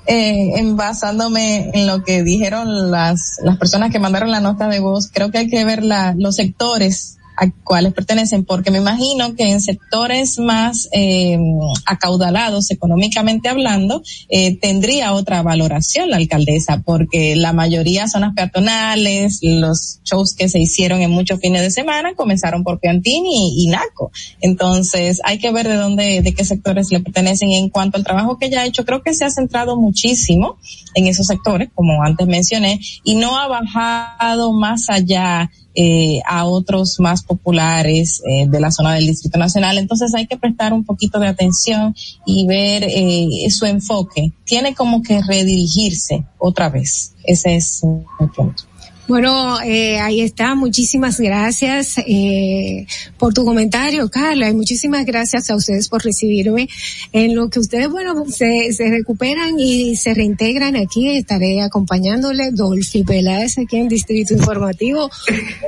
eh, en basándome en lo que dijeron las, las personas que mandaron la nota de voz, creo que hay que ver la, los sectores a cuáles pertenecen, porque me imagino que en sectores más eh, acaudalados económicamente hablando, eh, tendría otra valoración la alcaldesa, porque la mayoría zonas peatonales, los shows que se hicieron en muchos fines de semana comenzaron por Piantini y, y Naco. Entonces hay que ver de dónde, de qué sectores le pertenecen. En cuanto al trabajo que ella ha hecho, creo que se ha centrado muchísimo en esos sectores, como antes mencioné, y no ha bajado más allá eh, a otros más populares eh, de la zona del Distrito Nacional. Entonces hay que prestar un poquito de atención y ver eh, su enfoque. Tiene como que redirigirse otra vez. Ese es mi punto. Bueno, eh, ahí está. Muchísimas gracias eh, por tu comentario, Carla, y muchísimas gracias a ustedes por recibirme. En lo que ustedes, bueno, se, se recuperan y se reintegran aquí, estaré acompañándole. Dolphy Peláez aquí en Distrito Informativo.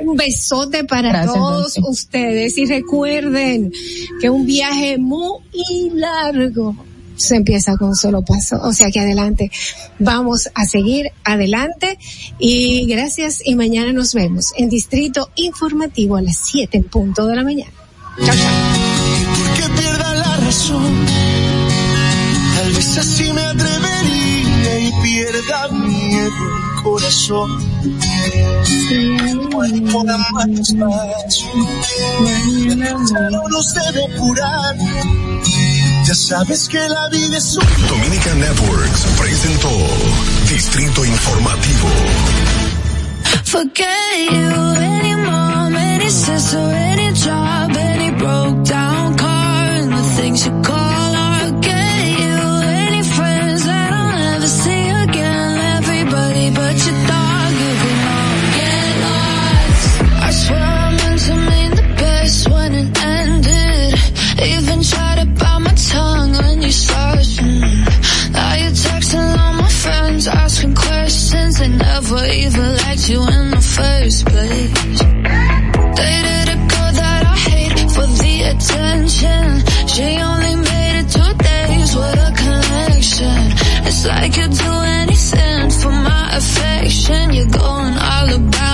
Un besote para Gracias, todos Dolphy. ustedes y recuerden que un viaje muy largo se empieza con un solo paso. O sea que adelante. Vamos a seguir adelante y gracias y mañana nos vemos en Distrito Informativo a las 7 en punto de la mañana. Chao, chao. que pierda la razón. Tal vez así me atrevería y pierda miedo el corazón. Cuerpo da más despacio. No sé depurar. Ya sabes que la vida es un Dominica Networks presentó Distrito Informativo. Forget you, any mom, any sister, any job, any broke down you in the first place. Dated a girl that I hate for the attention. She only made it two days with a connection. It's like you'd do anything for my affection. You're going all about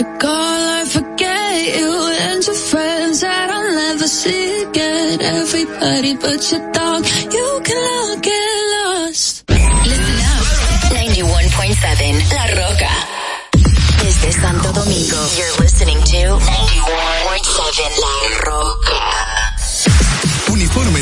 you call, I forget you and your friends that I'll never see again. Everybody but your dog, you can all get lost. Listen up. 91.7 La Roca. Desde Santo Domingo, you're listening to 91.7 La Roca.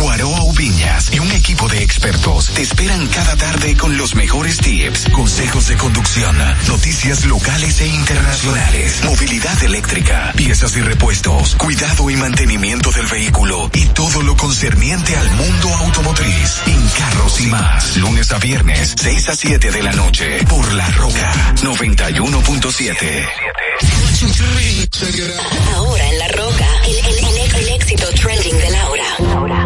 Guaroa Ubiñas y un equipo de expertos te esperan cada tarde con los mejores tips, consejos de conducción, noticias locales e internacionales, movilidad eléctrica, piezas y repuestos, cuidado y mantenimiento del vehículo y todo lo concerniente al mundo automotriz. En carros y más, lunes a viernes, 6 a 7 de la noche, por La Roca 91.7. Ahora en La Roca, el, el- el- el éxito trending de Laura. There